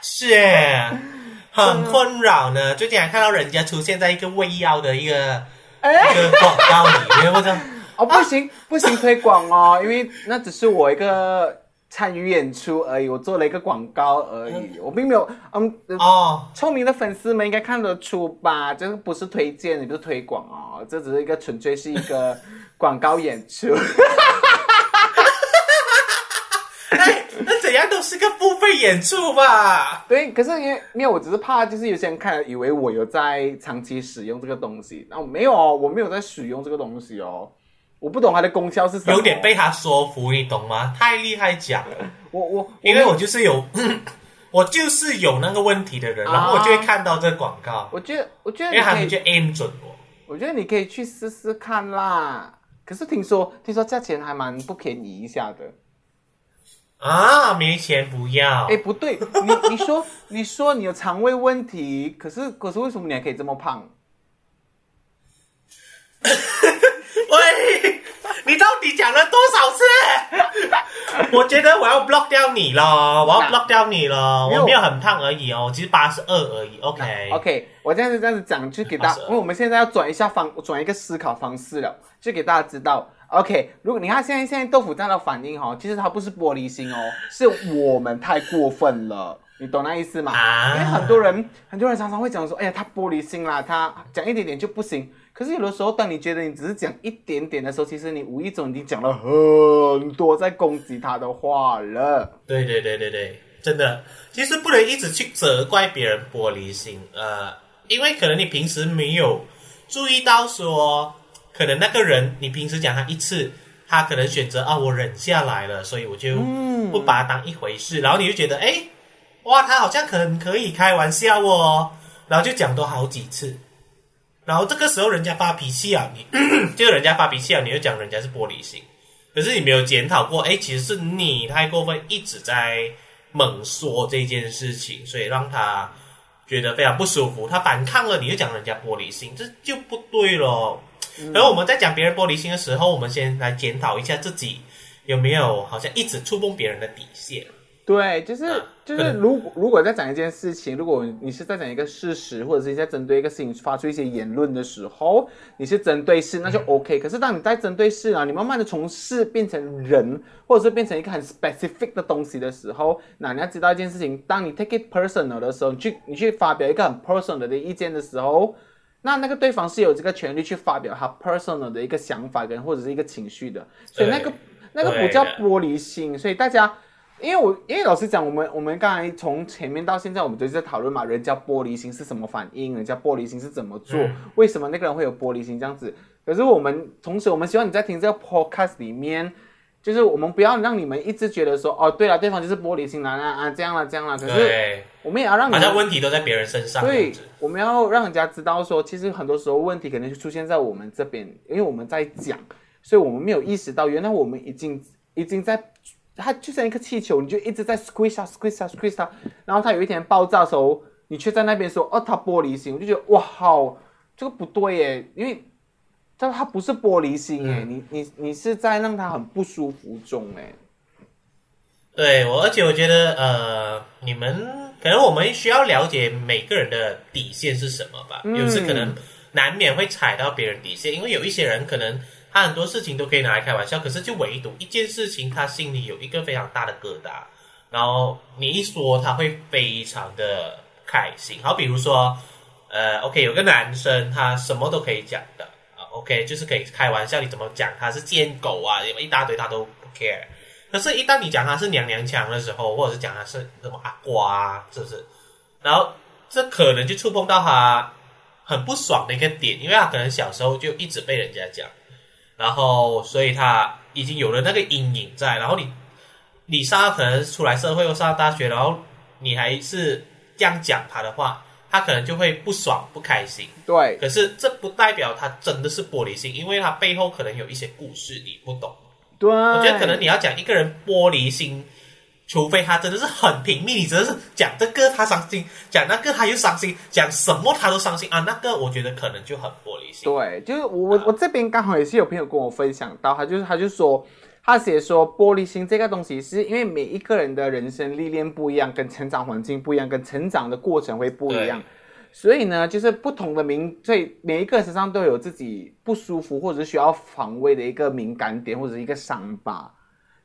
是耶，很困扰呢。最近还看到人家出现在一个胃药的一个哎一个广告里面，或者哦，不行，不行推广哦，因为那只是我一个参与演出而已，我做了一个广告而已，我并没有，嗯，呃哦，聪明的粉丝们应该看得出吧？这个不是推荐，也不是推广哦，这只是一个纯粹是一个广告演出。哎，那怎样都是个付费演出吧？对，可是因为因为我只是怕，就是有些人看了以为我有在长期使用这个东西，那我没有哦，我没有在使用这个东西哦，我不懂它的功效是什么。有点被他说服，你懂吗？太厉害讲了。我我因为我就是有，我就是有那个问题的人，啊然后我就会看到这个广告，我觉得我觉得因为他你可以，们就 aim 准我。我觉得你可以去试试看啦。可是听说听说价钱还蛮不便宜一下的。啊，没钱不要。哎，不对，你你说 你说你有肠胃问题，可是可是为什么你还可以这么胖？喂，你到底讲了多少次？我觉得我要 block 掉你了，我要 block 掉你了。我没有很胖而已哦，其实八十二而已。OK。OK，我这样子这样子讲，就给大家，因为我们现在要转一下方，转一个思考方式了，就给大家知道。OK，如果你看现在现在豆腐这样的反应哦，其实它不是玻璃心哦，是我们太过分了，你懂那意思吗？啊因为很多人很多人常常会讲说，哎呀，他玻璃心啦，他讲一点点就不行。可是有的时候，当你觉得你只是讲一点点的时候，其实你无意中已经讲了很多在攻击他的话了。对对对对对，真的，其实不能一直去责怪别人玻璃心，呃，因为可能你平时没有注意到说，可能那个人你平时讲他一次，他可能选择啊我忍下来了，所以我就不把他当一回事，然后你就觉得哎，哇，他好像很可以开玩笑哦，然后就讲多好几次。然后这个时候人家发脾气啊，你就 人家发脾气啊，你就讲人家是玻璃心，可是你没有检讨过，哎，其实是你太过分，一直在猛说这件事情，所以让他觉得非常不舒服，他反抗了，你就讲人家玻璃心，这就不对了。然后我们在讲别人玻璃心的时候，我们先来检讨一下自己有没有好像一直触碰别人的底线。对，就是啊就是，嗯如果 如果在讲一件事情，如果你是在讲一个事实，或者是你在针对一个事情发出一些言论的时候，你是针对事，那就 OK。可是当你在针对事啊，你慢慢的从事变成人，或者是变成一个很 specific 的东西的时候，那你要知道一件事情，当你 take it personal 的时候，你去你去发表一个很 personal 的意见的时候，那那个对方是有这个权利去发表他 personal 的一个想法跟或者是一个情绪的，所以那个那个不叫玻璃心，所以大家。因为我因为老实讲，我们我们刚才从前面到现在，我们都是在讨论嘛，人家玻璃心是什么反应，人家玻璃心是怎么做，嗯为什么那个人会有玻璃心这样子。可是我们同时，我们希望你在听这个 podcast 里面，就是我们不要让你们一直觉得说，哦，对了，对方就是玻璃心男啊啊，这样了这样了。可是，我们也要让你好像们问题都在别人身上。这对，我们要让人家知道说，其实很多时候问题可能就出现在我们这边，因为我们在讲，所以我们没有意识到，原来我们已经已经在，它就像一个气球，你就一直在 squeeze 它 squeeze 它 squeeze 它，然后它有一天爆炸的时候，你却在那边说，哦，它玻璃心，我就觉得哇，好，这个不对耶，因为它它不是玻璃心耶，你你你是在让它很不舒服中哎，对我，而且我觉得，呃，你们可能我们需要了解每个人的底线是什么吧。嗯有时可能难免会踩到别人底线，因为有一些人可能他很多事情都可以拿来开玩笑，可是就唯独一件事情，他心里有一个非常大的疙瘩，然后你一说，他会非常的开心。好，比如说，呃，OK，有个男生他什么都可以讲的啊，OK，就是可以开玩笑，你怎么讲他是贱狗啊，一大堆他都不 care。可是，一旦你讲他是娘娘腔的时候，或者是讲他是什么阿瓜、啊，是不是？然后这可能就触碰到他很不爽的一个点，因为他可能小时候就一直被人家讲，然后所以他已经有了那个阴影在。然后你你上可能出来社会或上大学，然后你还是这样讲他的话，他可能就会不爽不开心。对，可是这不代表他真的是玻璃心，因为他背后可能有一些故事你不懂。对，我我觉得可能你要讲一个人玻璃心，除非他真的是很拼命，你真的是讲这个他伤心，讲那个他又伤心，讲什么他都伤心啊，那个我觉得可能就很玻璃心。对，就是我我我这边刚好也是有朋友跟我分享到，他就是他就说，他写说玻璃心这个东西是因为每一个人的人生历练不一样，跟成长环境不一样，跟成长的过程会不一样，所以呢，就是不同的敏，所以每一个人身上都有自己不舒服或者是需要防卫的一个敏感点或者一个伤疤，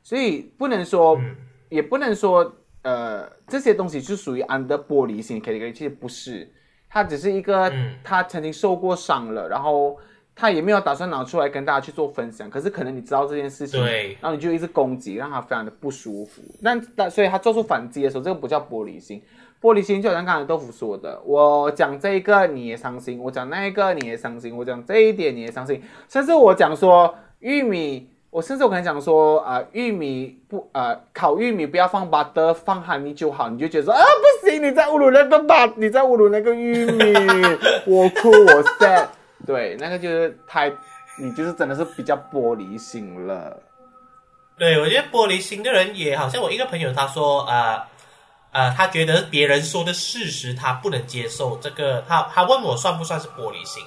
所以不能说，嗯也不能说，呃，这些东西是属于 under 玻璃心 category，其实不是，他只是一个嗯他曾经受过伤了，然后他也没有打算拿出来跟大家去做分享，可是可能你知道这件事情，对然后你就一直攻击，让他非常的不舒服。那那所以他做出反击的时候，这个不叫玻璃心，玻璃心就好像刚才豆腐说的，我讲这一个你也伤心，我讲那一个你也伤心，我讲这一点你也伤心，甚至我讲说玉米。我甚至我可能讲说，啊、玉米不，呃，烤玉米不要放 butter，放 honey 就好，你就觉得说，啊，不行，你在侮辱那个 but，你在侮辱那个玉米，我哭我 sad，对，那个就是太，你就是真的是比较玻璃心了。对，我觉得玻璃心的人也好像我一个朋友，他说呃呃，他觉得别人说的事实他不能接受，这个他他问我算不算是玻璃心？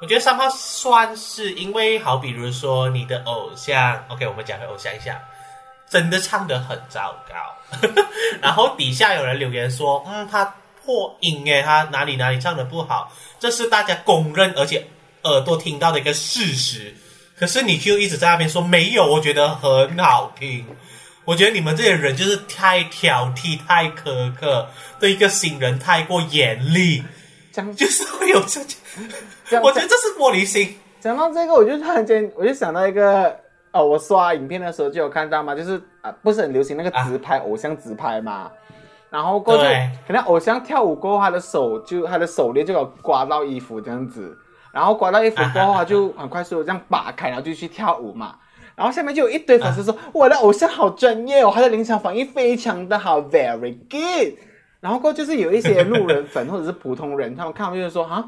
我觉得三号算是，因为好比如说你的偶像，OK，我们讲回偶像一下，真的唱得很糟糕，然后底下有人留言说，嗯，他破音诶，他哪里哪里唱的不好，这是大家公认而且耳朵听到的一个事实。可是你就一直在那边说没有，我觉得很好听。我觉得你们这些人就是太挑剔、太苛刻，对一个新人太过严厉，讲就是会有这，讲我觉得这是玻璃心。讲到这个，我就突然间我就想到一个，哦，我刷影片的时候就有看到嘛，就是啊，不是很流行那个直拍、偶像直拍嘛，然后过去可能偶像跳舞过后，他的手就他的手链就有刮到衣服这样子，然后刮到衣服过后，他就很快速的这样拔开，然后就去跳舞嘛。然后下面就有一堆粉丝说：“我的偶像好专业哦，他的临场反应非常的好，very good。”然后过就是有一些路人粉或者是普通人，他们看到就是说：“啊，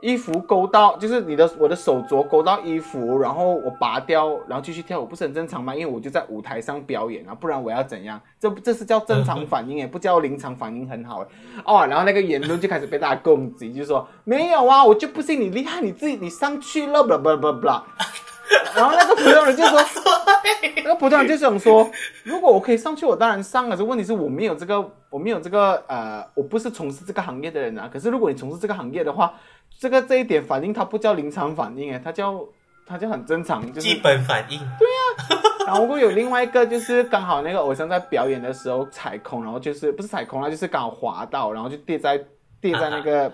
衣服勾到，就是你的我的手镯勾到衣服，然后我拔掉，然后继续跳舞，不是很正常吗？因为我就在舞台上表演啊，不然我要怎样？这这是叫正常反应诶，不叫临场反应很好哦。然后那个言论就开始被大家攻击，就说没有啊，我就不信你厉害，你自己你上去了，blah blah blah blah。然后那个普通人就说，那个普通人就想说，如果我可以上去，我当然上了。这问题是我没有这个，我没有这个呃，我不是从事这个行业的人啊。可是如果你从事这个行业的话，这个这一点反应它不叫临场反应，哎，它叫它就很正常，就是基本反应，对啊 然后如果有另外一个，就是刚好那个偶像在表演的时候踩空，然后就是不是踩空了，就是刚好滑到，然后就跌在跌在那个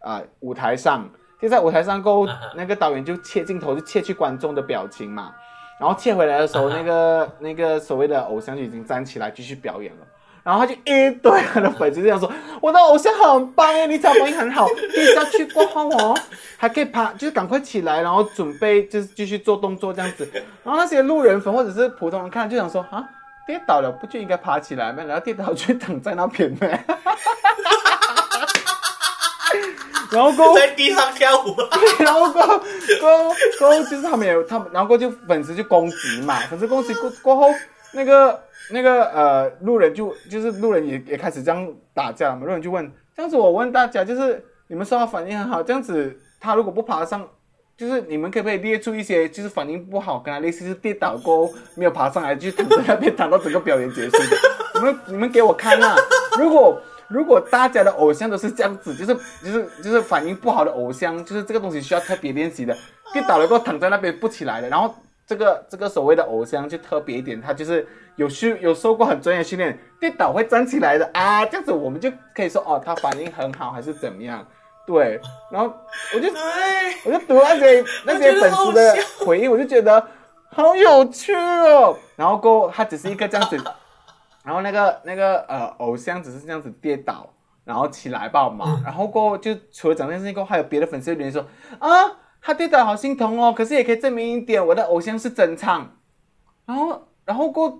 啊、呃舞台上，跌在舞台上过后啊哈，那个导演就切镜头，就切去观众的表情嘛，然后切回来的时候，那个那个所谓的偶像就已经站起来继续表演了。然后他就一堆他的粉丝这样说：“我的偶像很棒耶，你找反应很好，跌下去过后哦，还可以爬，就是赶快起来，然后准备就是继续做动作这样子。”然后那些路人粉或者是普通人看就想说：“啊，跌倒了不就应该爬起来吗？然后跌倒就躺在那边呗。”然后过后在地上跳舞，然后过后过后过后就是他们也他们，然后过后就粉丝就攻击嘛，粉丝攻击过过后，那个那个呃路人就就是路人也也开始这样打架嘛，路人就问这样子，我问大家就是你们说他反应很好，这样子他如果不爬上，就是你们可不可以列出一些就是反应不好，跟他类似是跌倒过后没有爬上来，就躺在那边躺到整个表演结束的，你们你们给我看啊，如果。如果大家的偶像都是这样子，就是就是就是反应不好的偶像，就是这个东西需要特别练习的，跌倒了过后躺在那边不起来的，然后这个这个所谓的偶像就特别一点，他就是有训有受过很专业训练，跌倒会站起来的啊，这样子我们就可以说哦，他反应很好还是怎么样？对，然后我就哎，我就读那些那些粉丝的回应，我就觉得好有趣哦。然后过后他只是一个这样子，然后那个那个呃偶像只是这样子跌倒，然后起来吧嘛。然后过后就除了讲这件事情过后，还有别的粉丝留言说啊，他跌倒好心疼哦，可是也可以证明一点，我的偶像是真唱。然后然后过后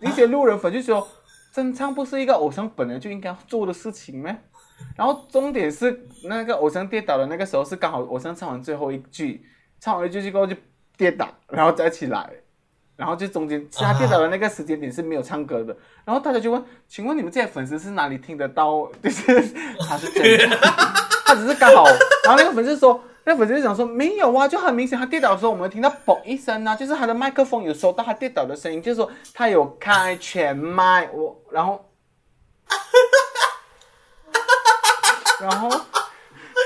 一些路人粉就说，真唱不是一个偶像本来就应该要做的事情吗？然后重点是那个偶像跌倒的那个时候是刚好偶像唱完最后一句，唱完一句之后就跌倒，然后再起来，然后就中间是他跌倒的那个时间点是没有唱歌的，然后大家就问，请问你们这些粉丝是哪里听得到？就是他是真的，他只是刚好，然后那个粉丝说。那粉丝就想说没有啊，就很明显，他跌倒的时候，我们有听到嘣一声啊，就是他的麦克风有收到他跌倒的声音，就是说他有开全麦，我然后 然后，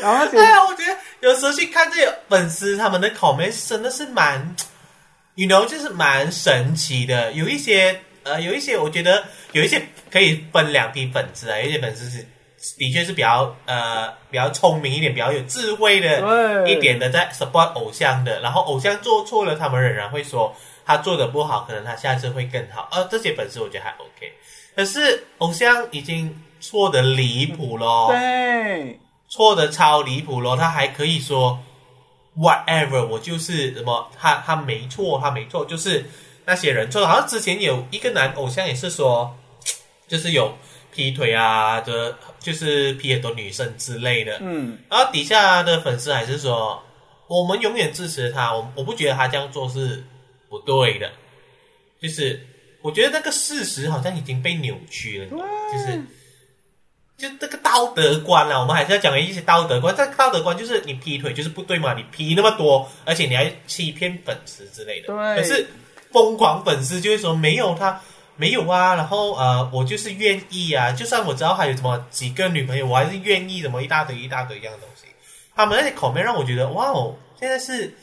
然后那些对啊，我觉得有时候去看这些粉丝他们的 comment 真的是蛮，you know，就是蛮神奇的。有一些呃，有一些我觉得有一些可以分两批粉丝啊，有一些粉丝是的确是比较呃比较聪明一点、比较有智慧的对一点的，在 support 偶像的。然后偶像做错了，他们仍然会说他做的不好，可能他下次会更好。呃，这些粉丝我觉得还 OK。可是偶像已经错的离谱咯。对错的超离谱咯，他还可以说 whatever，我就是什么，他他没错，他没错，就是那些人错了。好像之前有一个男偶像也是说，就是有劈腿啊，的，就是劈很多女生之类的。嗯，然后底下的粉丝还是说，我们永远支持他，我我不觉得他这样做是不对的，就是我觉得那个事实好像已经被扭曲了，就是就这个道德观啊，我们还是要讲一些道德观。这个道德观就是你劈腿就是不对嘛，你劈那么多，而且你还欺骗粉丝之类的。对可是疯狂粉丝就会说没有他。没有啊，然后呃，我就是愿意啊，就算我知道还有什么几个女朋友，我还是愿意什么一大堆一大堆这样的东西。他们那些口面让我觉得，哇哦，现在是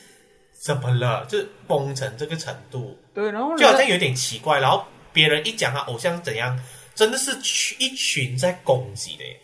怎么了？就崩成这个程度，对，然后就好像有点奇怪。然后别人一讲他偶像怎样，真的是群一群在攻击的耶，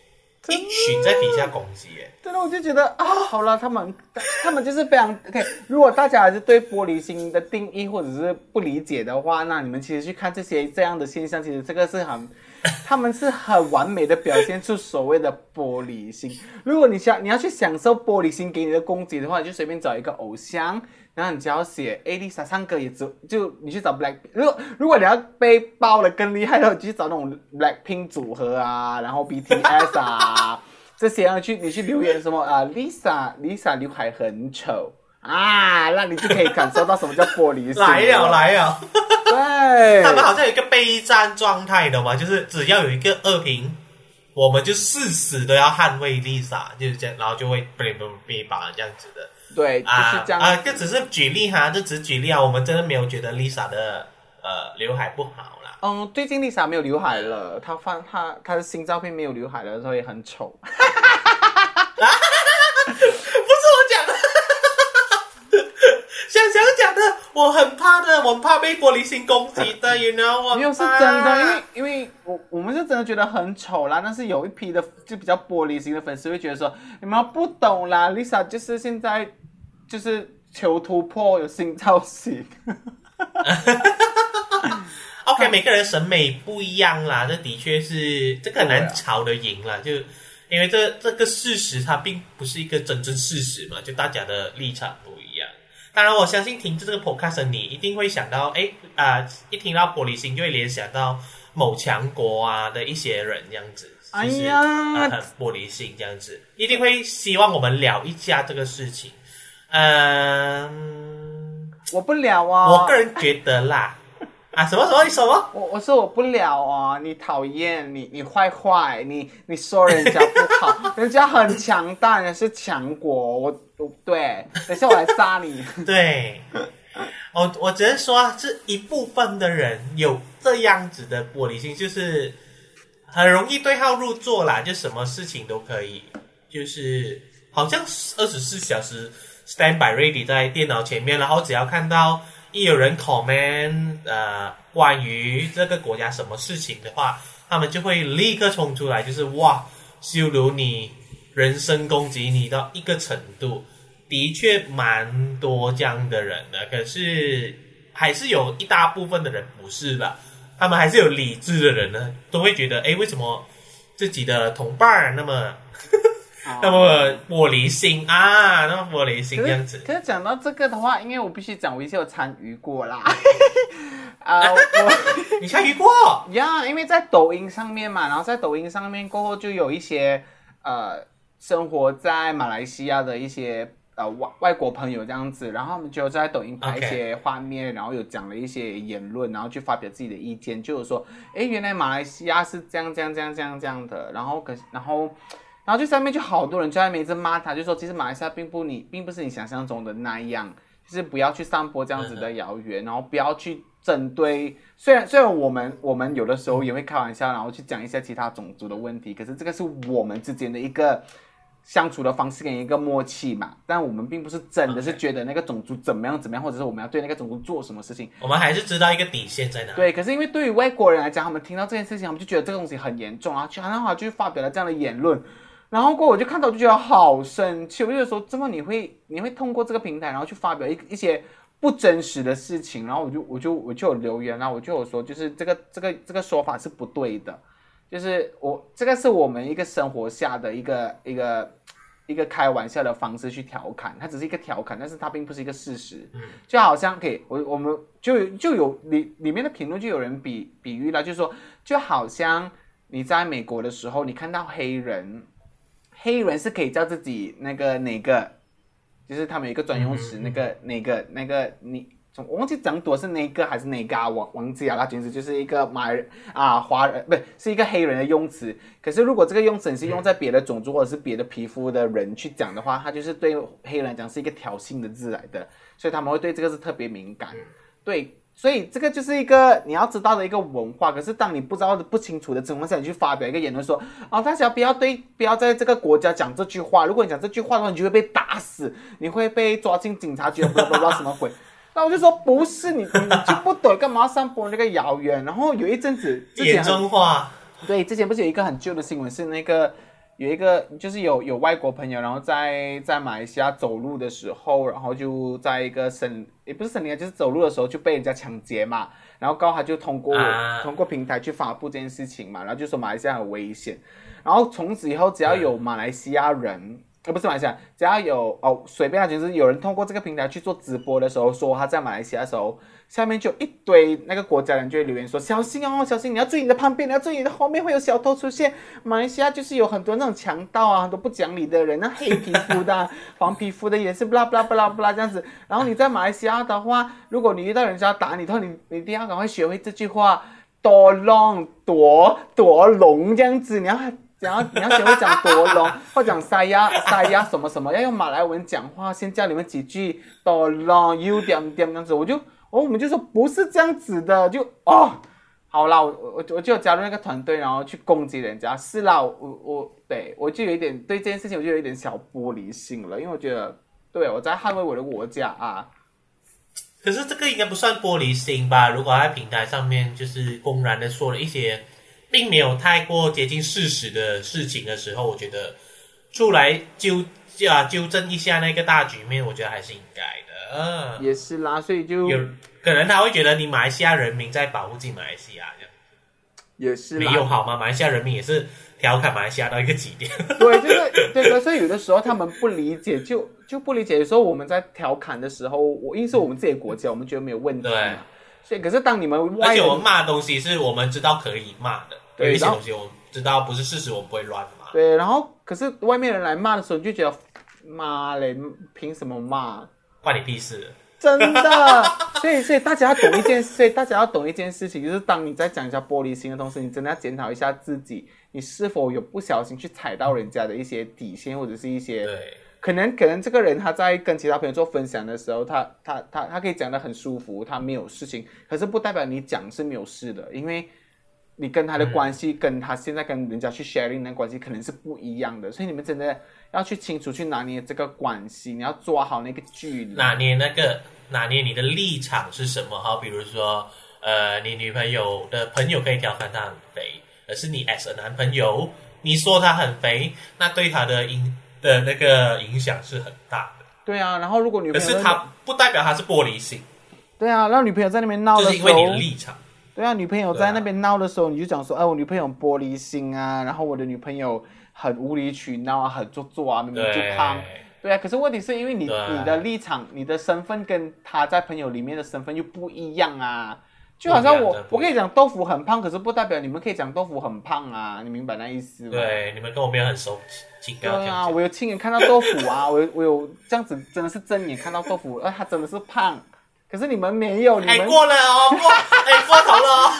一群在底下攻击耶。真的我就觉得啊，好了，他们 他们就是非常 OK。如果大家还是对玻璃心的定义或者是不理解的话，那你们其实去看这些这样的现象，其实这个是很，他们是很完美的表现出所谓的玻璃心。如果你想你要去享受玻璃心给你的攻击的话，你就随便找一个偶像，然后你只要写 A Lisa 唱歌也只就你去找 Black。如果如果你要被爆的更厉害的话，你就去找那种 Blackpink 组合啊，然后 BTS 啊。这些啊，去你去留言什么啊，Lisa Lisa 刘海很丑啊，那你就可以感受到什么叫玻璃心。来了来了，对，他们好像有一个备战状态的嘛，就是只要有一个恶评，我们就誓死都要捍卫 Lisa，就是这样，然后就会被被被把这样子的。对，就是这样。啊啊，这只是举例哈，这只是举例啊，我们真的没有觉得 Lisa 的呃刘海不好啦。嗯，最近 Lisa 没有刘海了，她放她她的新照片没有刘海了，所以很丑。不是我讲的，想想讲的，我很怕的，我怕被玻璃心攻击的，you know，我没有是真的，因为因为我我们是真的觉得很丑啦，但是有一批的就比较玻璃心的粉丝会觉得说，你们不懂啦，Lisa 就是现在就是求突破，有新造型。OK，每个人审美不一样啦，这的确是这个很难吵得赢啦，就因为这这个事实它并不是一个真正事实嘛，就大家的立场不一样。当然，我相信听这个 podcast 你一定会想到，哎啊、一听到玻璃心就会联想到某强国啊的一些人这样子。哎就是呀呃很玻璃心这样子，一定会希望我们聊一下这个事情。嗯，我不了啊，我个人觉得啦，啊，什么什么你什么？我我说我不了啊，你讨厌你你坏坏，你你说人家不好，人家很强大，人家是强国，我我对，等下我来杀你。对，我我只能说啊，是一部分的人有这样子的玻璃心，就是很容易对号入座啦，就什么事情都可以，就是好像二十四小时 stand by ready 在电脑前面，然后只要看到一有人 comment 呃关于这个国家什么事情的话，他们就会立刻冲出来，就是哇羞辱你，人身攻击你到一个程度。的确蛮多这样的人的，可是还是有一大部分的人不是的，他们还是有理智的人呢，都会觉得，哎，为什么自己的同伴那么那么玻璃心啊，那么玻璃心这样子？可是讲到这个的话，因为我必须讲，我以前有参与过啦。啊、我 你参与过？呀因为在抖音上面嘛，然后在抖音上面过后，就有一些呃生活在马来西亚的一些呃外外国朋友这样子，然后他们就在抖音拍一些画面然后有讲了一些言论，然后去发表自己的意见，就有说，哎，原来马来西亚是这样这样这样这样这样的，然后可然后。然后就上面就好多人就在那边一直骂他，就说其实马来西亚并不你并不是你想象中的那样，就是不要去散播这样子的谣言，然后不要去针对。虽然虽然我们我们有的时候也会开玩笑，然后去讲一些其他种族的问题，可是这个是我们之间的一个相处的方式跟一个默契嘛。但我们并不是真的是觉得那个种族怎么样怎么样，或者是我们要对那个种族做什么事情。我们还是知道一个底线在哪。对，可是因为对于外国人来讲，他们听到这件事情，他们就觉得这个东西很严重啊，就然后他就发表了这样的言论，然后过我就看到我就觉得好生气，我就说怎么你会你会通过这个平台，然后去发表一一些不真实的事情，然后我就我就我就有留言啊，我就有说就是这个这个这个说法是不对的，就是我这个是我们一个生活下的一个一个。一个开玩笑的方式去调侃，它只是一个调侃，但是它并不是一个事实。嗯，就好像给我我们就有就有里里面的评论就有人比比喻了，就是说就好像你在美国的时候，你看到黑人，黑人是可以叫自己那个哪个，就是他们有一个专用词，那个哪个那个你。我忘记讲多是哪个还是哪个啊，忘忘记了，它简直就是一个马人啊华人，不是是一个黑人的用词。可是如果这个用词是用在别的种族或者是别的皮肤的人去讲的话，它就是对黑人来讲是一个挑衅的字来的，所以他们会对这个是特别敏感。对，所以这个就是一个你要知道的一个文化。可是当你不知道的不清楚的情况下，你去发表一个言论说，哦，大家不要对不要在这个国家讲这句话。如果你讲这句话的话，你就会被打死，你会被抓进警察局，不知道不知道什么鬼。那我就说不是你，你就不懂干嘛要散播那个谣言？然后有一阵子之前严很重化。对，之前不是有一个很旧的新闻，是那个有一个就是有有外国朋友，然后在在马来西亚走路的时候，然后就在一个森也不是森林啊，就是走路的时候就被人家抢劫嘛，然后刚好他就通过、啊通过平台去发布这件事情嘛，然后就说马来西亚很危险，然后从此以后只要有马来西亚人。呃，不是马来西亚，只要有哦，随便啊，就是有人通过这个平台去做直播的时候，说他在马来西亚的时候，下面就一堆那个国家人就会留言说：“小心哦，小心！你要注意你的旁边，你要注意你的后面会有小偷出现。”马来西亚就是有很多那种强盗啊，很多不讲理的人，那黑皮肤的啊、黄皮肤的也是，不啦不啦不啦不啦这样子。然后你在马来西亚的话，如果你遇到人家打你的话，你你一定要赶快学会这句话：多龙夺夺龙这样子，你要。然后你要学会讲多龙，或讲沙呀沙呀什么什么，要用马来文讲话，先教你们几句多龙 u 点点这样子，我就哦我们就说不是这样子的，就哦，好啦，我我我就加入那个团队，然后去攻击人家，是啦，我我对我就有一点对这件事情我就有一点小玻璃心了，因为我觉得对我在捍卫我的国家啊，可是这个应该不算玻璃心吧？如果在平台上面就是公然的说了一些并没有太过接近事实的事情的时候，我觉得出来纠啊纠正一下那个大局面，我觉得还是应该的。嗯，也是啦，所以就有可能他会觉得你马来西亚人民在保护自己马来西亚这样。也是没有好吗？马来西亚人民也是调侃马来西亚到一个极点。对，就是对的，所以有的时候他们不理解，就就不理解。有时候我们在调侃的时候，我因为是我们自己的国家，我们觉得没有问题。所以，可是当你们而且我们骂的东西是我们知道可以骂的，有一些东西我们知道不是事实，我们不会乱骂。对，然后可是外面人来骂的时候，你就觉得妈嘞，凭什么骂？关你屁事！真的，所以所以大家要懂一件，所以大家要懂一件事情，就是当你在讲一下玻璃心的同时，你真的要检讨一下自己，你是否有不小心去踩到人家的一些底线，或者是一些对，可能可能这个人他在跟其他朋友做分享的时候，他他他他可以讲的很舒服，他没有事情，可是不代表你讲是没有事的，因为你跟他的关系、跟他现在跟人家去 sharing 的关系可能是不一样的，所以你们真的要去清楚去拿捏这个关系，你要抓好那个距离。拿捏那个拿捏你的立场是什么？好，比如说，呃，你女朋友的朋友可以调侃她很肥，可是你 as a 男朋友，你说她很肥，那对她的影的那个影响是很大的。对啊，然后如果女可朋友可是她不代表她是玻璃心，对啊，让女朋友在那边闹的时候，就是因为你的立场。对啊，女朋友在那边闹的时候，你就讲说，哎，我女朋友玻璃心啊，然后我的女朋友很无理取闹啊，很做作啊，明明就，胖。对啊，可是问题是因为你你的立场、你的身份跟他在朋友里面的身份又不一样啊。就好像我我跟你讲豆腐很胖，可是不代表你们可以讲豆腐很胖啊，你明白那意思吗？对，你们跟我没有很熟，对啊。我有亲眼看到豆腐啊，我有我有这样子真的是睁眼看到豆腐，呃，他真的是胖，可是你们没有，你哎，们过了哦，过，哎，过头了哦，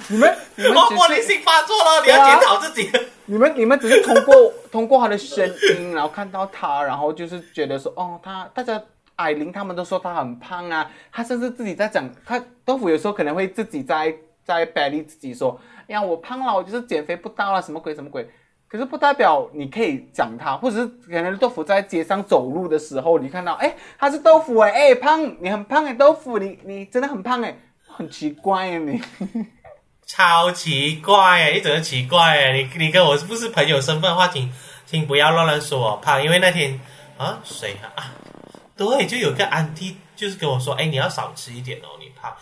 你们你们我只是玻璃心发作了，你要检讨自己。你们你们只是通过通过他的声音，然后看到他，然后就是觉得说，哦，他大家矮玲他们都说他很胖啊，他甚至自己在讲，他豆腐有时候可能会自己在在 belly 自己说，哎呀，我胖了，我就是减肥不到了，什么鬼什么鬼。可是不代表你可以讲他，或者是可能豆腐在街上走路的时候，你看到，哎，他是豆腐哎，哎胖，你很胖哎，豆腐，你你真的很胖哎，很奇怪哎你。超奇怪哎，一整个奇怪哎！你你跟我是不是朋友身份的话，请请不要乱乱说我胖，因为那天啊谁啊啊，对，就有个安迪就是跟我说，哎，你要少吃一点哦，你胖。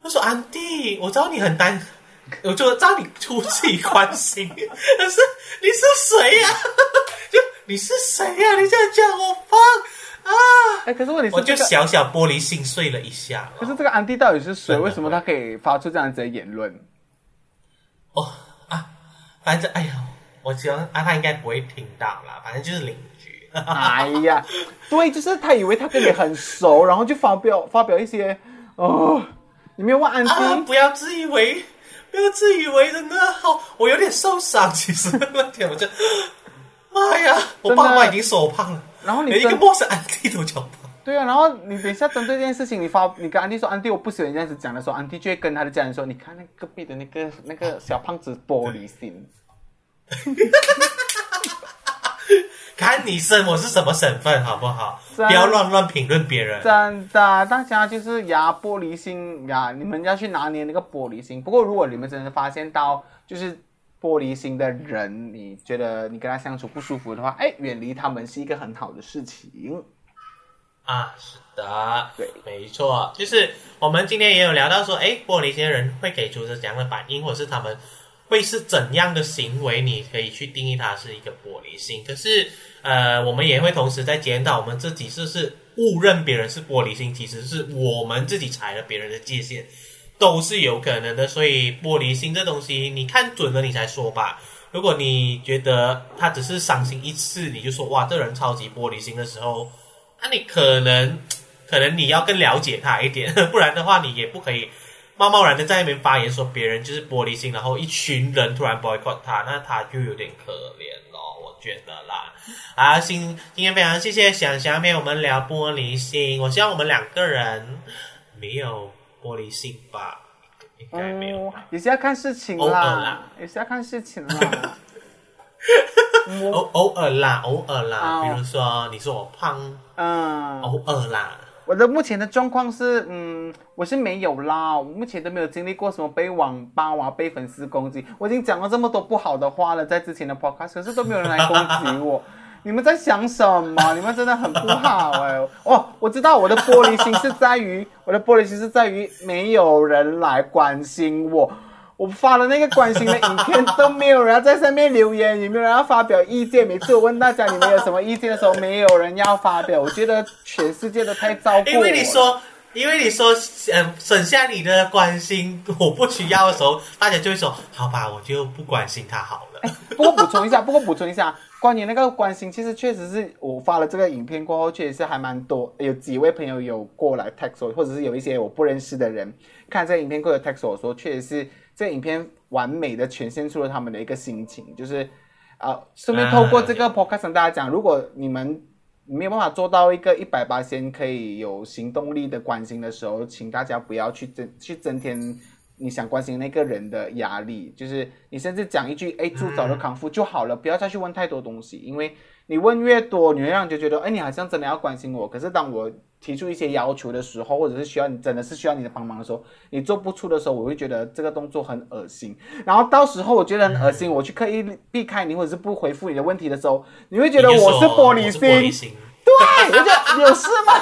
他说安迪，我知道你很担，我就知道你出自己关心，但是你是谁呀、就你是谁呀、你这样讲我放啊！哎，可是问题是、我就小小玻璃心碎了一下。可是这个安迪到底是谁？为什么他可以发出这样子的言论？哦啊，反正哎呀，我希望啊，他应该不会听到啦，反正就是邻居。哎呀，对，就是他以为他跟你很熟，然后就发表发表一些哦，你没有问安迪？啊，不要自以为，不要自以为人的好，我有点受伤。其实那天我就，妈呀，我爸妈已经说我胖了，然后你连一个真陌生安迪都叫胖。对啊，然后你等一下针对这件事情，你发你跟安迪说，安迪我不喜欢这样子讲的时候，安迪就会跟他的家人说，你看那隔壁的那个那个小胖子玻璃心。看你生我是什么身份，好不好？不要乱乱评论别人。真的，大家就是呀，玻璃心呀，你们要去拿捏那个玻璃心。不过，如果你们真的发现到就是玻璃心的人，你觉得你跟他相处不舒服的话，哎，远离他们是一个很好的事情。啊，是的，对没错，就是我们今天也有聊到说，哎，玻璃心的人会给出怎样的反应，或者是他们会是怎样的行为，你可以去定义它是一个玻璃心。可是，呃，我们也会同时在检讨我们自己是不是误认别人是玻璃心，其实是我们自己踩了别人的界限，都是有可能的。所以，玻璃心这东西，你看准了你才说吧。如果你觉得他只是伤心一次，你就说哇，这人超级玻璃心的时候。那、你可能可能你要更了解他一点，不然的话你也不可以贸贸然的在那边发言说别人就是玻璃心，然后一群人突然 boycott 他，那他就有点可怜咯，我觉得啦。啊，今今天非常谢谢想想陪我们聊玻璃心，我希望我们两个人没有玻璃心吧，应该没有吧。也是要看事情啦啦，也是要看事情啦。我 偶偶尔啦，偶尔啦，哦比如说你说我胖，嗯，偶尔啦。我的目前的状况是，嗯，我是没有啦，我目前都没有经历过什么被网吧啊、被粉丝攻击。我已经讲了这么多不好的话了，在之前的 podcast，可是都没有人来攻击我。你们在想什么？你们真的很不好哎、哦，我知道我的玻璃心是在于，我的玻璃心是在于没有人来关心我。我发了那个关心的影片都没有人在上面留言，也没有人要发表意见。每次我问大家你们有什么意见的时候，没有人要发表。我觉得全世界都太照顾我了。因为你说，因为你说，嗯，省下你的关心，我不需要的时候，大家就会说，好吧，我就不关心他好了。不过补充一下，不过补充一下，关于那个关心，其实确实是我发了这个影片过后，确实是还蛮多，有几位朋友有过来 text 我，或者是有一些我不认识的人看这个影片过来 text 我说，确实是这影片完美的呈现出了他们的一个心情，就是啊，顺便透过这个 podcast 跟大家讲，如果你们没有办法做到一个一百八先可以有行动力的关心的时候，请大家不要去增去增添你想关心那个人的压力，就是你甚至讲一句“哎，祝早日康复”就好了，不要再去问太多东西，因为你问越多，你会让人就觉得，哎，你好像真的要关心我。可是当我提出一些要求的时候，或者是需要你真的是需要你的帮忙的时候，你做不出的时候，我会觉得这个动作很恶心。然后到时候我觉得很恶心，我去刻意避开你，或者是不回复你的问题的时候，你会觉得我是玻璃心。心，对，我觉得有事吗？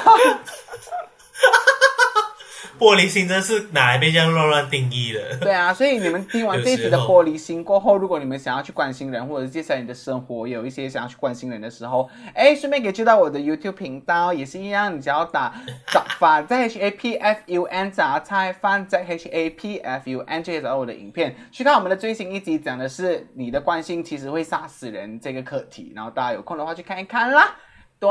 玻璃心真是哪来被这样乱乱定义的。对啊，所以你们听完 这一集的玻璃心过后，如果你们想要去关心人，或者接下来你的生活有一些想要去关心人的时候，哎，顺便可以去到我的 YouTube 频道，也是一样，你只要打找饭在 H A P F U N 杂菜饭在 H A P F U N 就可以找到我的影片，去看我们的最新一集，讲的是你的关心其实会杀死人这个课题，然后大家有空的话去看一看啦。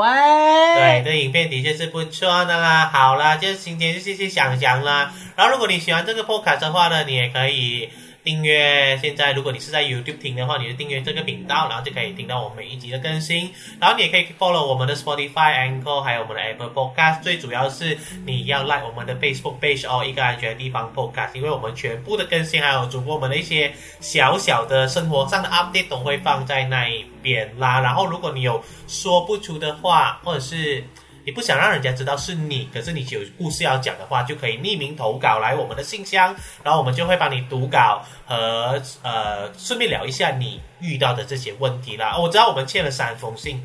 对，对，这影片的确是不错的啦。好啦，就今天就谢谢想想啦。然后如果你喜欢这个 podcast 的话呢，你也可以订阅。现在如果你是在 YouTube 听的话，你就订阅这个频道，然后就可以听到我们一集的更新。然后你也可以 follow 我们的 Spotify、Anchor，还有我们的 Apple Podcast。最主要是你要 like 我们的 Facebook page 哦，一个安全的地方 Podcast，因为我们全部的更新还有主播们的一些小小的生活上的 update 都会放在那一边啦。然后如果你有说不出的话，或者是你不想让人家知道是你，可是你有故事要讲的话，就可以匿名投稿来我们的信箱，然后我们就会帮你读稿和呃顺便聊一下你遇到的这些问题啦。我知道我们欠了三封信。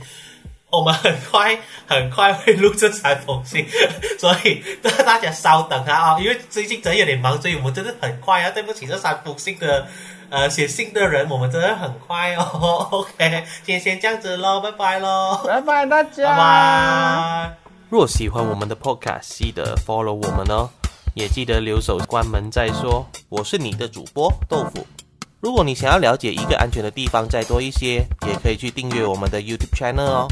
我们很快很快会录这三封信，所以大家稍等啊啊！因为最近真有点忙，所以我们真的很快啊。对不起，这三封信的呃写信的人，我们真的很快哦。OK，今天先这样子喽，拜拜喽。拜拜大家，拜拜。若喜欢我们的 Podcast，记得 follow 我们哦，也记得留守关门再说。我是你的主播豆腐。如果你想要了解一个安全的地方再多一些，也可以去订阅我们的 YouTube channel 哦。